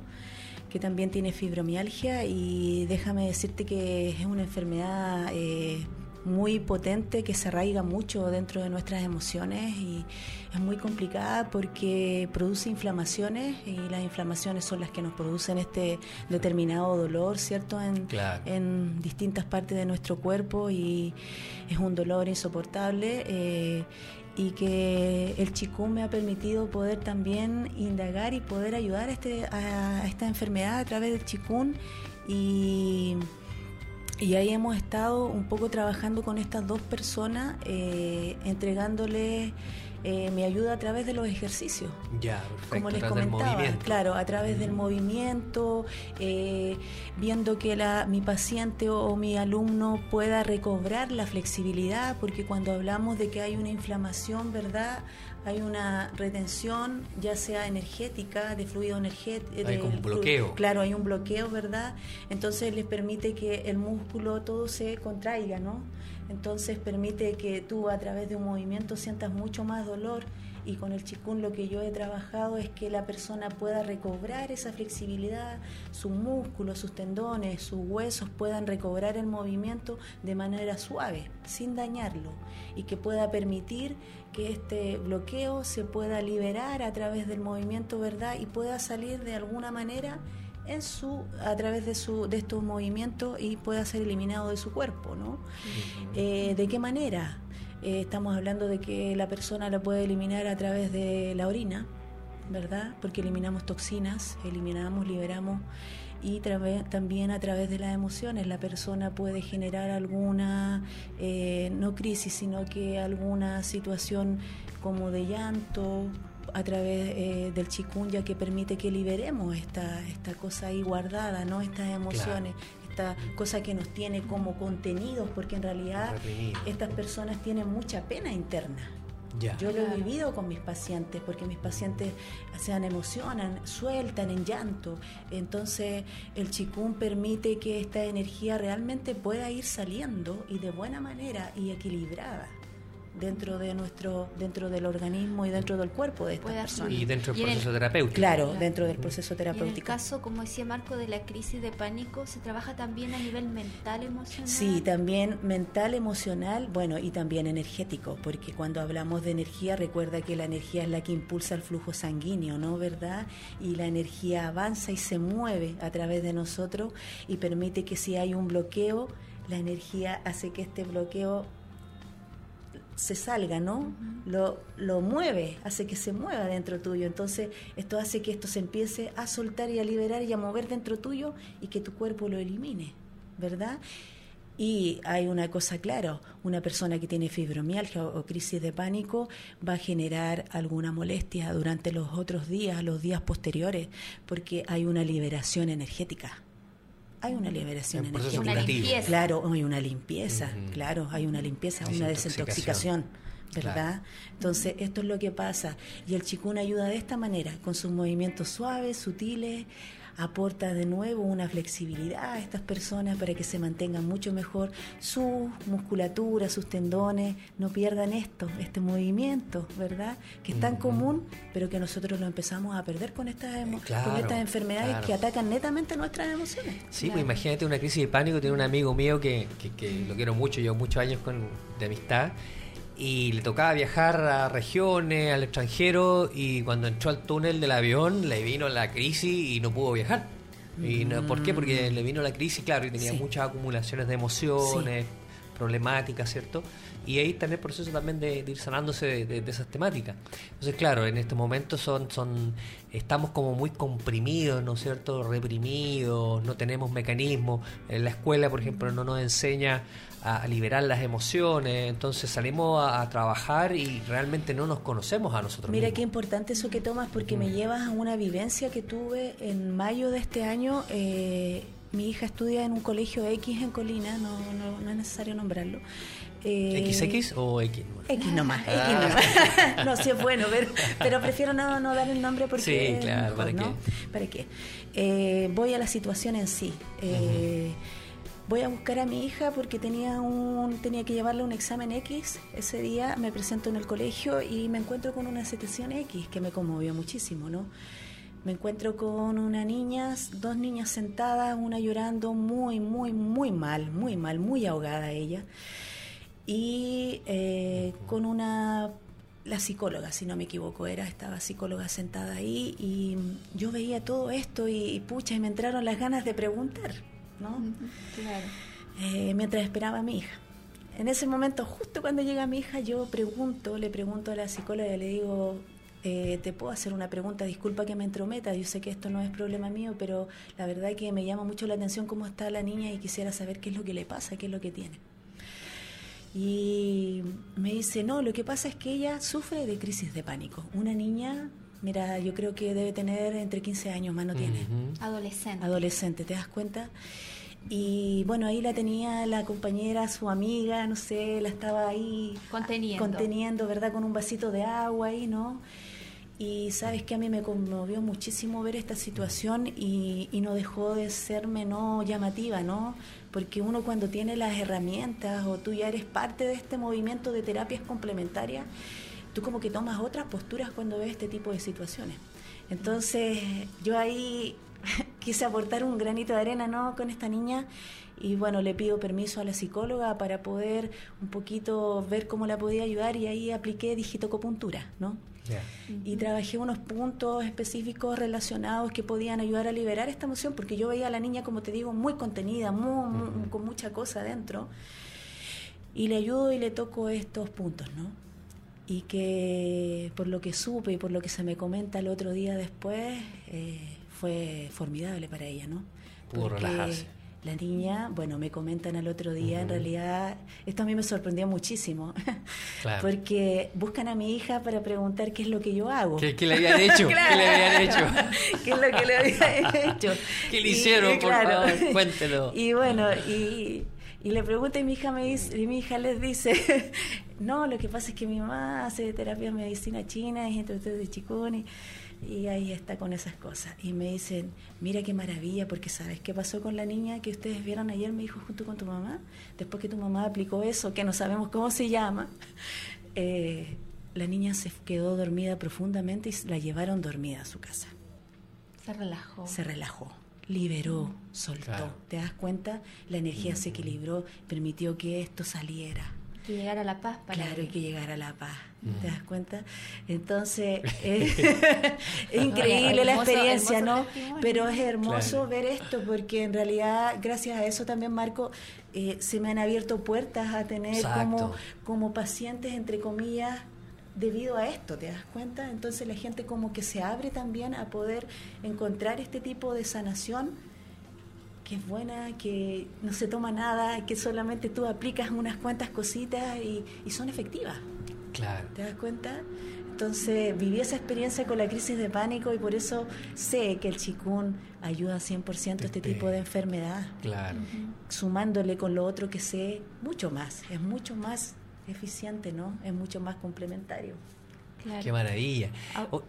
que también tiene fibromialgia y déjame decirte que es una enfermedad eh, muy potente que se arraiga mucho dentro de nuestras emociones y es muy complicada porque produce inflamaciones y las inflamaciones son las que nos producen este determinado dolor, ¿cierto? En, en distintas partes de nuestro cuerpo y es un dolor insoportable. Eh, y que el chikung me ha permitido poder también indagar y poder ayudar a, este, a esta enfermedad a través del chikung y y ahí hemos estado un poco trabajando con estas dos personas, eh, entregándoles eh, mi ayuda a través de los ejercicios. Ya, perfecto. Como les comentaba, claro, a través del movimiento, eh, viendo que la, mi paciente o, mi alumno pueda recobrar la flexibilidad, porque cuando hablamos de que hay una inflamación, ¿verdad? Hay una retención, ya sea energética, de fluido energético. Hay un bloqueo. Claro, hay un bloqueo, ¿verdad? Entonces les permite que el músculo todo se contraiga, ¿no? Entonces permite que tú a través de un movimiento sientas mucho más dolor y con el chikun lo que yo he trabajado es que la persona pueda recobrar esa flexibilidad, sus músculos, sus tendones, sus huesos puedan recobrar el movimiento de manera suave, sin dañarlo, y que pueda permitir que este bloqueo se pueda liberar a través del movimiento, ¿verdad? Y pueda salir de alguna manera en su a través de su de estos movimientos y pueda ser eliminado de su cuerpo, ¿no? Eh, ¿De qué manera? Eh, estamos hablando de que la persona la puede eliminar a través de la orina, ¿verdad? Porque eliminamos toxinas, eliminamos, liberamos y también a través de las emociones la persona puede generar alguna, eh, no crisis, sino que alguna situación como de llanto a través eh, del chikunja que permite que liberemos esta, esta cosa ahí guardada, ¿no? Estas emociones, esta cosa que nos tiene como contenidos, porque en realidad estas personas tienen mucha pena interna. Yo lo he vivido con mis pacientes, porque mis pacientes se emocionan, sueltan en llanto. Entonces el chikun permite que esta energía realmente pueda ir saliendo y de buena manera y equilibrada dentro de nuestro dentro del organismo y dentro del cuerpo de esta persona y dentro del proceso terapéutico. Claro dentro del proceso terapéutico en el caso como decía Marco de la crisis de pánico se trabaja también a nivel mental emocional sí también mental emocional bueno y también energético porque cuando hablamos de energía recuerda que la energía es la que impulsa el flujo sanguíneo no verdad y la energía avanza y se mueve a través de nosotros y permite que si hay un bloqueo la energía hace que este bloqueo se salga, ¿no? lo, lo mueve, hace que se mueva dentro tuyo. Entonces, esto hace que esto se empiece a soltar y a liberar y a mover dentro tuyo y que tu cuerpo lo elimine, ¿verdad? Y hay una cosa clara, una persona que tiene fibromialgia o, crisis de pánico va a generar alguna molestia durante los otros días, los días posteriores, porque hay una liberación energética hay una liberación energética. Una limpieza. Claro, hay una limpieza, claro, hay una limpieza, una desintoxicación. ¿verdad? Entonces, esto es lo que pasa. Y el chikun ayuda de esta manera, con sus movimientos suaves, sutiles, aporta de nuevo una flexibilidad a estas personas para que se mantengan mucho mejor su musculatura, sus tendones, no pierdan esto, este movimiento, ¿verdad? Que es tan común, pero que nosotros lo empezamos a perder con estas, con estas enfermedades que atacan netamente nuestras emociones. Sí, pues imagínate una crisis de pánico, tiene un amigo mío que, que, lo quiero mucho, llevo muchos años con, de amistad y le tocaba viajar a regiones, al extranjero, y cuando entró al túnel del avión le vino la crisis y no pudo viajar. Y no, ¿Por qué? Porque le vino la crisis, claro, y tenía muchas acumulaciones de emociones, problemáticas, ¿cierto? Y ahí está el proceso también de, ir sanándose de, esas temáticas. Entonces, claro, en estos momentos son, son, estamos como muy comprimidos, ¿no es cierto? Reprimidos, no tenemos mecanismos. En la escuela, por ejemplo, no nos enseña a, liberar las emociones, entonces salimos a, trabajar y realmente no nos conocemos a nosotros Mira qué importante eso que tomas porque me llevas a una vivencia que tuve en mayo de este año. Eh, mi hija estudia en un colegio X en Colina, no, no, es necesario nombrarlo. Eh, ¿XX o X? X nomás, X ah. nomás. (laughs) no, sí es bueno, pero, prefiero no, no, dar el nombre porque... Sí, claro, ¿para, qué? ¿para qué? Eh, voy a la situación en sí. Eh, voy a buscar a mi hija porque tenía un tenía que llevarle un examen X. Ese día me presento en el colegio y me encuentro con una situación X que me conmovió muchísimo no me encuentro con una niña dos niñas sentadas una llorando muy muy muy mal muy mal muy ahogada ella. Y eh, con una la psicóloga, si no me equivoco, era, estaba psicóloga sentada ahí y yo veía todo esto y, y pucha, y me entraron las ganas de preguntar, ¿no? Eh, mientras esperaba a mi hija. En ese momento, justo cuando llega mi hija, yo pregunto, le pregunto a la psicóloga, le digo, eh, te puedo hacer una pregunta, disculpa que me entrometa, yo sé que esto no es problema mío, pero la verdad es que me llama mucho la atención cómo está la niña y quisiera saber qué es lo que le pasa, qué es lo que tiene. Y me dice, no, lo que pasa es que ella sufre de crisis de pánico. Una niña Mira, yo creo que debe tener entre 15 años, más no tiene. Adolescente. Adolescente, ¿te das cuenta? Y bueno, ahí la tenía la compañera, su amiga, no sé, la estaba ahí conteniendo, conteniendo ¿verdad? Con un vasito de agua ahí, ¿no? Y sabes que a mí me conmovió muchísimo ver esta situación y, y no dejó de serme no llamativa, ¿no? Porque uno cuando tiene las herramientas o tú ya eres parte de este movimiento de terapias complementarias, tú como que tomas otras posturas cuando ves este tipo de situaciones. Entonces, yo ahí (laughs) quise aportar un granito de arena ¿no? con esta niña y bueno, le pido permiso a la psicóloga para poder un poquito ver cómo la podía ayudar y ahí apliqué digitocopuntura, ¿no? Y trabajé unos puntos específicos relacionados que podían ayudar a liberar esta emoción, porque yo veía a la niña, como te digo, muy contenida, muy, con mucha cosa adentro, y le ayudo y le toco estos puntos, ¿no? Y que por lo que supe y por lo que se me comenta el otro día después, eh, fue formidable para ella, ¿no? Pudo relajarse. La niña, bueno, me comentan al otro día, en realidad, esto a mí me sorprendió muchísimo, (laughs) porque buscan a mi hija para preguntar qué es lo que yo hago. ¿Qué, le habían (laughs) hecho? ¿Qué le habían hecho? (laughs) ¿Qué es lo que le habían hecho? ¿Qué le hicieron? por favor, cuéntelo. Y bueno, y, y le pregunta y mi hija me dice, y mi hija les dice, no, lo que pasa es que mi mamá hace terapia de medicina china, es instructor de chikun y, y, ahí está con esas cosas. Y me dicen, mira qué maravilla, porque ¿sabes qué pasó con la niña que ustedes vieron ayer, me dijo, junto con tu mamá? Después que tu mamá aplicó eso, que no sabemos cómo se llama, eh, la niña se quedó dormida profundamente y la llevaron dormida a su casa. Se relajó. Se relajó liberó, soltó. ¿Te das cuenta? La energía se equilibró, permitió que esto saliera. Que llegara a la paz para Claro, y que llegara a la paz. ¿Te das cuenta? Entonces, es, (laughs) (laughs) increíble la experiencia, ¿no? Pero es hermoso ver esto porque en realidad, gracias a eso también, Marco, eh, se me han abierto puertas a tener como, como pacientes, entre comillas, debido a esto, ¿te das cuenta? Entonces la gente como que se abre también a poder encontrar este tipo de sanación que es buena, que no se toma nada, que solamente tú aplicas unas cuantas cositas y, son efectivas. Claro. ¿Te das cuenta? Entonces viví esa experiencia con la crisis de pánico y por eso sé que el chikun ayuda 100% a este tipo de enfermedad. Claro. Sumándole con lo otro que sé, mucho más, es mucho más eficiente, ¿no? Es mucho más complementario. Qué maravilla. Oh,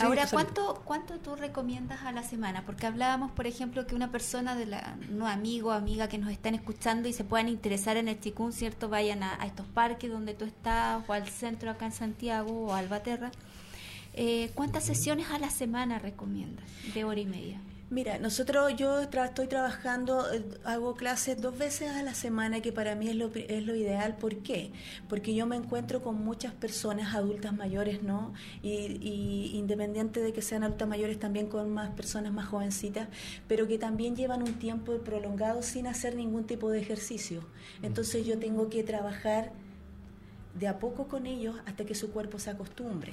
Ahora, ¿cuánto, ¿cuánto tú recomiendas a la semana? Porque hablábamos, por ejemplo, que una persona, de la, no amigo o amiga que nos están escuchando y se puedan interesar en el chikun, ¿cierto? Vayan a, estos parques donde tú estás, o al centro acá en Santiago, o a Albaterra. Eh, ¿Cuántas sesiones a la semana recomiendas de hora y media? Mira, nosotros, yo estoy trabajando, eh, hago clases dos veces a la semana, que para mí es lo, es lo ideal. ¿Por qué? Porque yo me encuentro con muchas personas adultas mayores, ¿no? Y, y independiente de que sean adultas mayores, también con más personas más jovencitas, pero que también llevan un tiempo prolongado sin hacer ningún tipo de ejercicio. Entonces yo tengo que trabajar de a poco con ellos hasta que su cuerpo se acostumbre.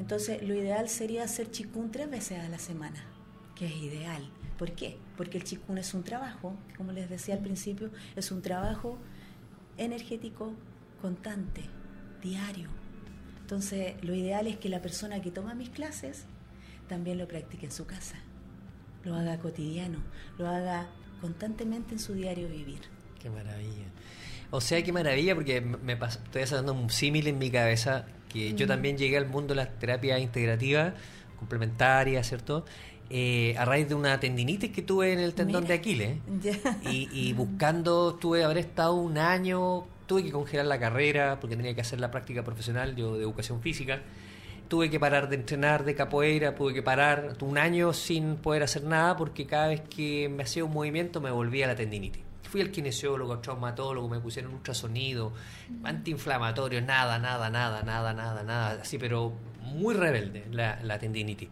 Entonces lo ideal sería hacer chikun tres veces a la semana que es ideal. ¿Por qué? Porque el chikun es un trabajo, como les decía al principio, es un trabajo energético constante, diario. Entonces, lo ideal es que la persona que toma mis clases también lo practique en su casa, lo haga cotidiano, lo haga constantemente en su diario vivir. Qué maravilla. O sea, qué maravilla, porque me estoy haciendo un símil en mi cabeza, que yo mm. también llegué al mundo de las terapias integrativas, complementarias, ¿cierto? Eh, a raíz de una tendinitis que tuve en el tendón de Aquiles. (laughs) Y, buscando, tuve haber estado un año, tuve que congelar la carrera porque tenía que hacer la práctica profesional yo de educación física. Tuve que parar de entrenar de capoeira, tuve que parar un año sin poder hacer nada porque cada vez que me hacía un movimiento me volvía la tendinitis. Fui al kinesiólogo, traumatólogo, me pusieron ultrasonido, antiinflamatorio, nada, nada, nada, nada, nada, nada, así, pero muy rebelde la, la tendinitis.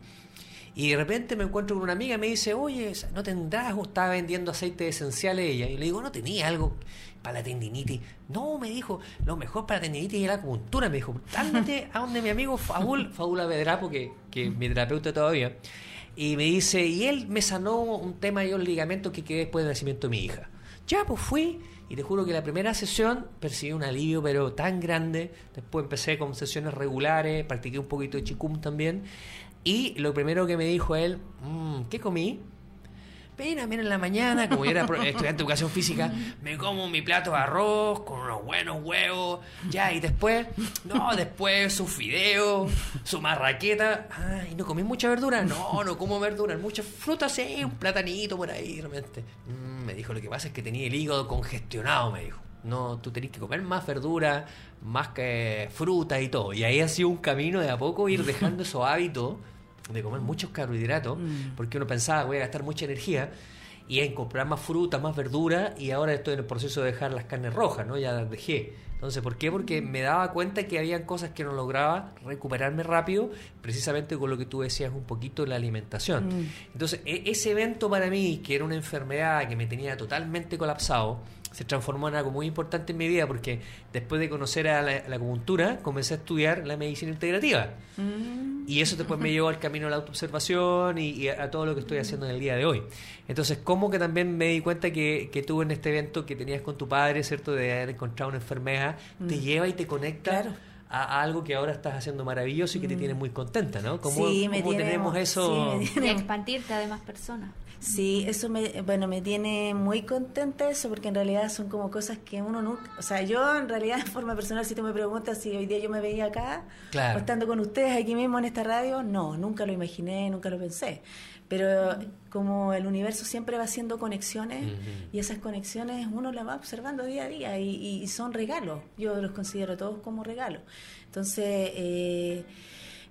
Y de repente me encuentro con una amiga y me dice, oye, ¿no tendrás? Estaba vendiendo aceite esencial ella. Y le digo, ¿no tenía algo para la tendinitis? No, me dijo, lo mejor para la tendinitis es la acupuntura. Me dijo, ándate a donde mi amigo Faul, (laughs) Faul Avedrapo, que, que es mi terapeuta todavía. Y me dice, y él me sanó un tema de un ligamento que quedé después del nacimiento de mi hija. Ya, pues fui, y te juro que la primera sesión percibí un alivio, pero tan grande. Después empecé con sesiones regulares, practiqué un poquito de chikung también. Y lo primero que me dijo él, mmm, ¿qué comí? Pena, mira en la mañana, como yo era (laughs) estudiante de educación física, me como mi plato de arroz con unos buenos huevos, ya, y después, no, después su fideo, su marraqueta, ah, ¿y no comí mucha verdura? No, no como verdura, muchas frutas, sí, un platanito por ahí, realmente. Mm, me dijo, lo que pasa es que tenía el hígado congestionado, me dijo. No, tú tenés que comer más verdura, más que fruta y todo. Y ahí ha sido un camino de a poco ir dejando esos hábitos de comer muchos carbohidratos, mm. porque uno pensaba, voy a gastar mucha energía, y en comprar más fruta, más verdura, y ahora estoy en el proceso de dejar las carnes rojas, ¿no? Ya las dejé. Entonces, ¿por qué? Porque me daba cuenta que había cosas que no lograba recuperarme rápido, precisamente con lo que tú decías un poquito la alimentación. Mm. Entonces, e-, ese evento para mí, que era una enfermedad que me tenía totalmente colapsado, se transformó en algo muy importante en mi vida porque después de conocer a la, acupuntura comencé a estudiar la medicina integrativa. Mm. Y eso después me llevó al camino de la autoobservación y, a, todo lo que estoy haciendo en el día de hoy. Entonces, como que también me di cuenta que, que tuve en este evento que tenías con tu padre, ¿cierto? De haber encontrado una enfermedad, te mm. lleva y te conecta a algo que ahora estás haciendo maravilloso y que te mm. tiene muy contenta, ¿no? ¿Cómo, sí, me tenemos eso? Sí, expandirte a demás personas. Sí, eso me, bueno, me tiene muy contenta eso, porque en realidad son como cosas que uno nunca, o sea, yo en realidad de forma personal, si tú me preguntas si hoy día yo me veía acá, o estando con ustedes aquí mismo en esta radio, no, nunca lo imaginé, nunca lo pensé. Pero como el universo siempre va haciendo conexiones y esas conexiones uno las va observando día a día y, y son regalos, yo los considero todos como regalos. Entonces, eh,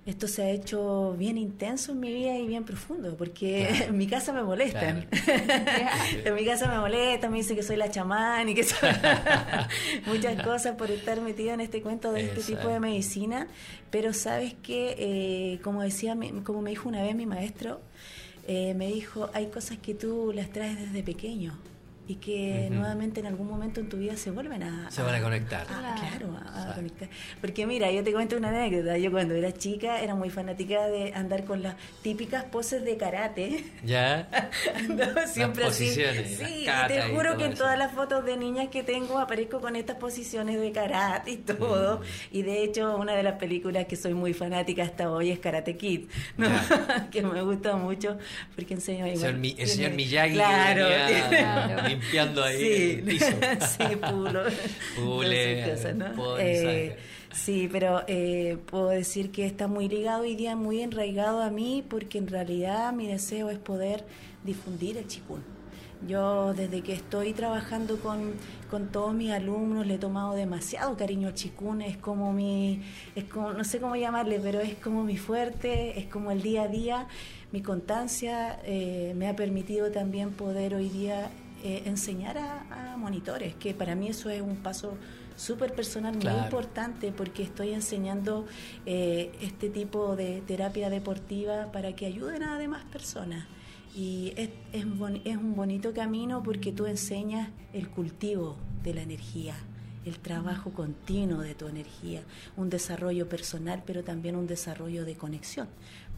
esto se ha hecho bien intenso en mi vida y bien profundo, porque (laughs) en mi casa me molestan. (laughs) en mi casa me molestan, me dicen que soy la chamán y que soy (laughs) muchas cosas por estar metida en este cuento de este tipo de medicina. Pero sabes que, eh, como decía, como me dijo una vez mi maestro, eh, me dijo, hay cosas que tú las traes desde pequeño y que nuevamente en algún momento en tu vida se vuelven a... Se van a conectar. claro, a, conectar. Porque mira, yo te cuento una anécdota. Yo cuando era chica era muy fanática de andar con las típicas poses de karate. ¿Ya? (laughs) siempre así. Sí, te juro que en todas las fotos de niñas que tengo aparezco con estas posiciones de karate y todo. Y de hecho, una de las películas que soy muy fanática hasta hoy es Karate Kid, (laughs) que me gusta mucho porque enseña... Igual, el, señor Miyagi. Claro, limpiando ahí sí. el piso. (laughs) sí, pulo. Pule, eh, sí, pero eh, puedo decir que está muy ligado hoy día, muy enraigado a mí, porque en realidad mi deseo es poder difundir el chikun. Yo desde que estoy trabajando con, con, todos mis alumnos le he tomado demasiado cariño al chikun, es como mi, es como, no sé cómo llamarle, pero es como mi fuerte, es como el día a día, mi constancia eh, me ha permitido también poder hoy día eh, enseñar a, monitores, que para mí eso es un paso súper personal, muy importante, porque estoy enseñando eh, este tipo de terapia deportiva para que ayuden a demás personas. Y es, es, es un bonito camino porque tú enseñas el cultivo de la energía el trabajo continuo de tu energía, un desarrollo personal, pero también un desarrollo de conexión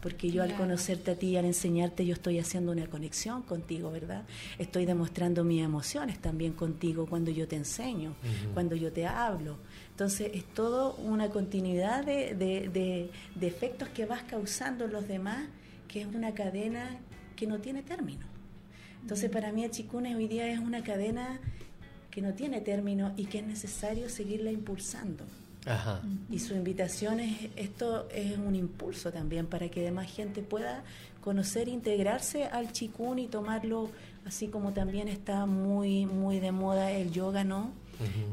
porque yo al conocerte a ti, al enseñarte, yo estoy haciendo una conexión contigo, ¿verdad? Estoy demostrando mis emociones también contigo cuando yo te enseño, cuando yo te hablo. Entonces es todo una continuidad de, de, de, efectos que vas causando en los demás, que es una cadena que no tiene término. Entonces para mí el chikune hoy día es una cadena que no tiene término y que es necesario seguirla impulsando. Y su invitación es, esto es un impulso también para que demás gente pueda conocer, integrarse al chikun y tomarlo así como también está muy, muy de moda el yoga, ¿no?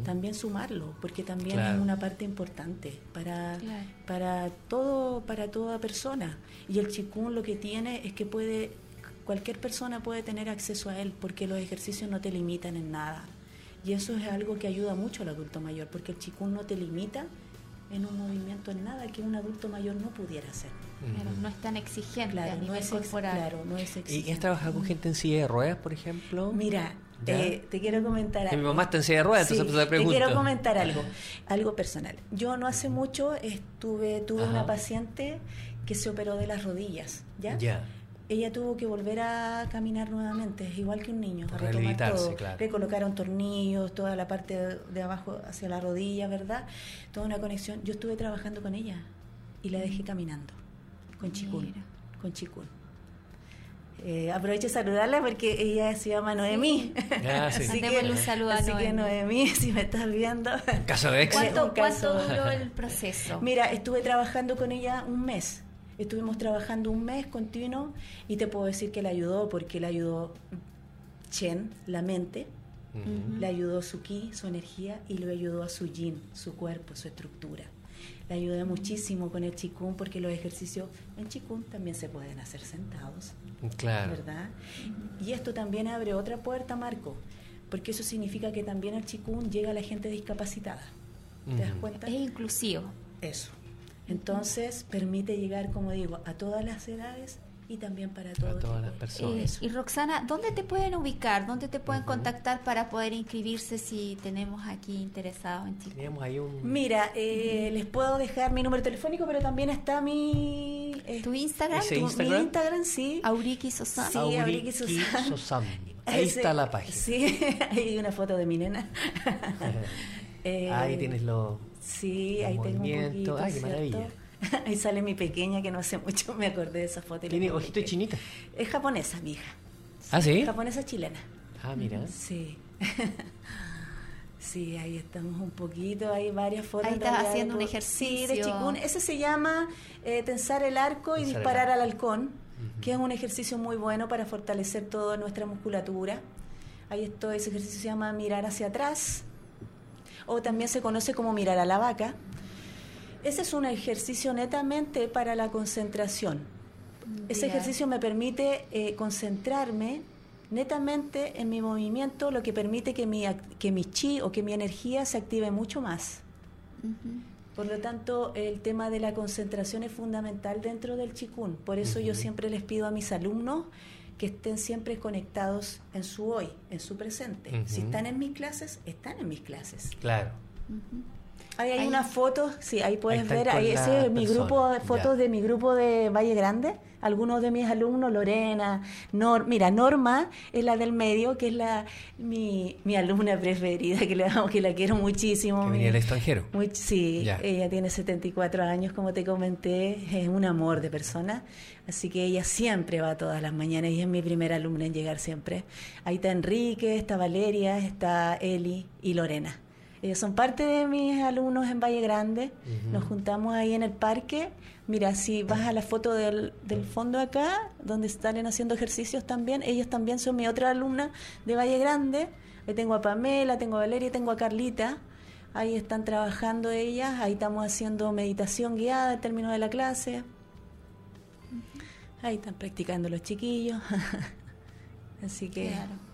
También sumarlo, porque también es una parte importante para, para todo, para toda persona. Y el chikun lo que tiene es que puede, cualquier persona puede tener acceso a él, porque los ejercicios no te limitan en nada. Y eso es algo que ayuda mucho al adulto mayor, porque el chikun no te limita en un movimiento en nada que un adulto mayor no pudiera hacer. no es tan exigente a nivel no corporal. Claro, no es exigente. ¿Y has trabajado con gente en silla de ruedas, por ejemplo? Mira, eh, te quiero comentar algo. mi mamá está en silla de ruedas, entonces te pregunto. Te quiero comentar (laughs) algo, algo personal. Yo no hace mucho estuve tuve una paciente que se operó de las rodillas, ¿ya? Ya ella tuvo que volver a caminar nuevamente, igual que un niño, a retomar todo. Le colocaron tornillos, toda la parte de, abajo hacia la rodilla, ¿verdad? Toda una conexión. Yo estuve trabajando con ella y la dejé caminando, con chikun, con chikun. Eh, aprovecho de saludarla porque ella se llama Noemí. Ah, así que, un saludo así que Noemí, (laughs) si me estás viendo. Caso de éxito. ¿Cuánto duró el proceso? Mira, estuve trabajando con ella un mes Estuvimos trabajando un mes continuo y te puedo decir que le ayudó porque le ayudó Chen, la mente, le ayudó su ki, su energía y le ayudó a su yin, su cuerpo, su estructura. Le ayudé muchísimo con el chikun porque los ejercicios en chikun también se pueden hacer sentados. Claro. ¿Verdad? Y esto también abre otra puerta, Marco, porque eso significa que también el chikun llega a la gente discapacitada. ¿Te das cuenta? Es inclusivo. Eso. Entonces permite llegar, como digo, a todas las edades y también para, todas las personas. y Roxana, ¿dónde te pueden ubicar? ¿Dónde te pueden contactar para poder inscribirse si tenemos aquí interesados en ti? Mira, eh, les puedo dejar mi número telefónico, pero también está mi... Eh, ¿Tu Instagram? Mi Instagram, sí. Auriki Sosan. Sí, Auriki Sosan. (laughs) Ahí está la página. (laughs) Sí, hay una foto de mi nena. (laughs) Ahí tienes lo Sí, ahí tengo un poquito. Ay, qué maravilla. (laughs) Ahí sale mi pequeña, que no hace mucho me acordé de esa foto. ¿Tiene ojito chinita? Es japonesa, mi hija. ¿Ah, sí? Japonesa chilena. Ah, mira. Sí. (laughs) sí, ahí estamos un poquito, hay varias fotos. Ahí estás haciendo un ejercicio. Sí, de chikun. Ese se llama eh, tensar el arco y Tensar disparar al halcón, que es un ejercicio muy bueno para fortalecer toda nuestra musculatura. Ahí estoy, ese ejercicio se llama mirar hacia atrás, o también se conoce como mirar a la vaca. Ese es un ejercicio netamente para la concentración. Ese ejercicio me permite eh, concentrarme netamente en mi movimiento, lo que permite que mi, que mi chi o que mi energía se active mucho más. Por lo tanto, el tema de la concentración es fundamental dentro del chikun. Por eso yo siempre les pido a mis alumnos que estén siempre conectados en su hoy, en su presente. Si están en mis clases, están en mis clases. Claro. Ahí hay unas fotos, sí, ahí puedes ver, ahí ese es mi grupo, fotos de mi grupo de Valle Grande, algunos de mis alumnos, Lorena, Nor, mira, Norma es la del medio, que es la mi, mi alumna preferida, que, le, que la quiero muchísimo. Que venía del extranjero. muy, sí, Ya. ella tiene 74 años, como te comenté, es un amor de persona, así que ella siempre va todas las mañanas y es mi primera alumna en llegar siempre. Ahí está Enrique, está Valeria, está Eli y Lorena. Ellos son parte de mis alumnos en Valle Grande, nos juntamos ahí en el parque. Mira, si vas a la foto del, del fondo acá, donde están haciendo ejercicios también, ellos también son mi otra alumna de Valle Grande. Ahí tengo a Pamela, tengo a Valeria, tengo a Carlita. Ahí están trabajando ellas, ahí estamos haciendo meditación guiada al término de la clase. Ahí están practicando los chiquillos. (laughs) Así que... Claro.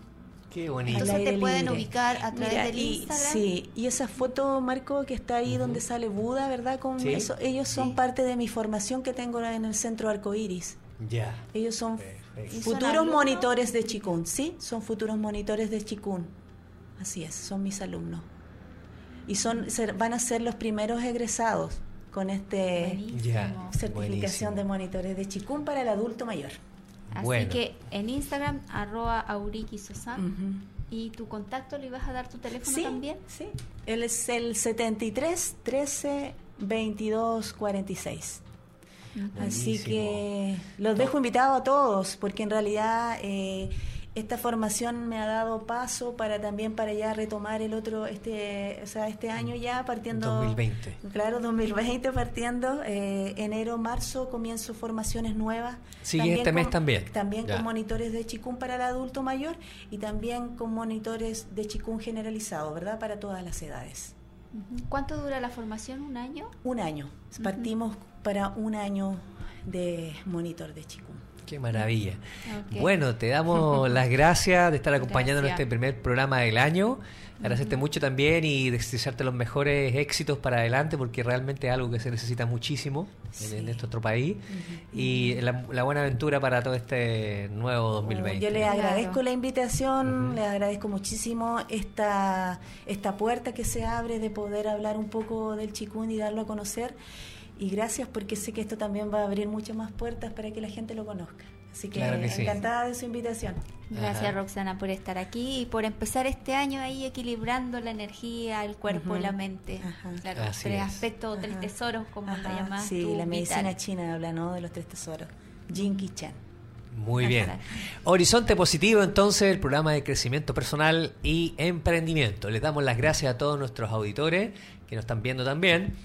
Qué bonito. Entonces te pueden libre. ubicar a través Mira, del y- Instagram. Sí, y esa foto, Marco, que está ahí donde sale Buda, ¿verdad? Con Sí. eso, ellos son Sí. parte de mi formación que tengo en el centro Arcoiris. Ya. Ellos son Perfecto. ¿Y son futuros monitores de Chikun, ¿sí? Son futuros monitores de Chikun. Así es, son mis alumnos. Y son ser- van a ser los primeros egresados con este Buenísimo. Certificación Buenísimo. de monitores de Chikun para el adulto mayor. Así Bueno. que en Instagram, arroba Auriki Sosan. Ujú. ¿Y tu contacto le ibas a dar tu teléfono Sí, también? sí. Él es el 73 13 22 46. Así Buenísimo. que los dejo invitados a todos, porque en realidad eh, esta formación me ha dado paso para también para ya retomar el otro, este, o sea, este año ya partiendo. 2020. Claro, 2020 partiendo, eh, enero, marzo comienzo formaciones nuevas. Sigue este mes también. También Ya. con monitores de chikun para el adulto mayor y también con monitores de chikun generalizado, ¿verdad? Para todas las edades. ¿Cuánto dura la formación? ¿Un año? Un año. Partimos para un año de monitor de chikun. Qué maravilla. Bueno, te damos (laughs) las gracias de estar acompañándonos en este primer programa del año. Agradecerte mucho también y desearte los mejores éxitos para adelante porque realmente es algo que se necesita muchísimo en- Sí. en, otro país. Y la, la buena aventura para todo este nuevo 2020. Yo les Claro. agradezco la invitación, les agradezco muchísimo esta, esta puerta que se abre de poder hablar un poco del chikun y darlo a conocer. Y gracias porque sé que esto también va a abrir muchas más puertas para que la gente lo conozca. Así que, Claro que sí. encantada de su invitación. Gracias Ajá. Roxana por estar aquí y por empezar este año ahí equilibrando la energía, el cuerpo y la mente. Ajá. Claro, Así tres es. aspectos, tres Ajá. tesoros, como la llamas Sí, tú, la medicina vital. china habla, ¿no? De los tres tesoros. Jinky Chan. Muy bien. Horizonte Positivo, entonces, el programa de crecimiento personal y emprendimiento. Les damos las gracias a todos nuestros auditores que nos están viendo también.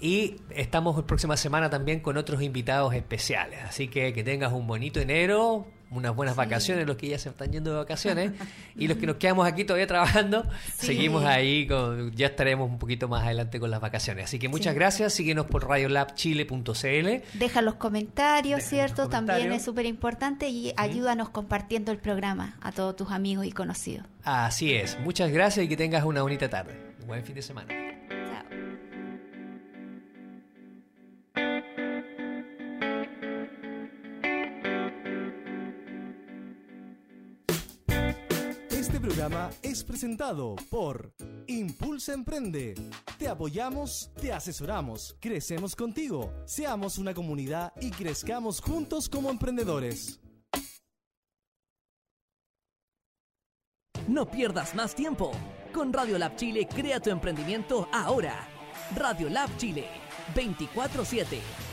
Y estamos la próxima semana también con otros invitados especiales. Así que que tengas un bonito enero, unas buenas vacaciones, los que ya se están yendo de vacaciones. y los que nos quedamos aquí todavía trabajando, Sí. seguimos ahí, con, ya estaremos un poquito más adelante con las vacaciones. Así que muchas Sí. gracias. Síguenos por radiolabchile.cl. Deja los comentarios, Deja ¿cierto? los También comentarios. es súper importante y ayúdanos compartiendo el programa a todos tus amigos y conocidos. Así es. Muchas gracias y que tengas una bonita tarde. Buen fin de semana. Programa es presentado por Impulsa Emprende. Te apoyamos, te asesoramos, crecemos contigo. Seamos una comunidad y crezcamos juntos como emprendedores. No pierdas más tiempo. Con Radio Lab Chile, crea tu emprendimiento ahora. Radio Lab Chile, 24-7.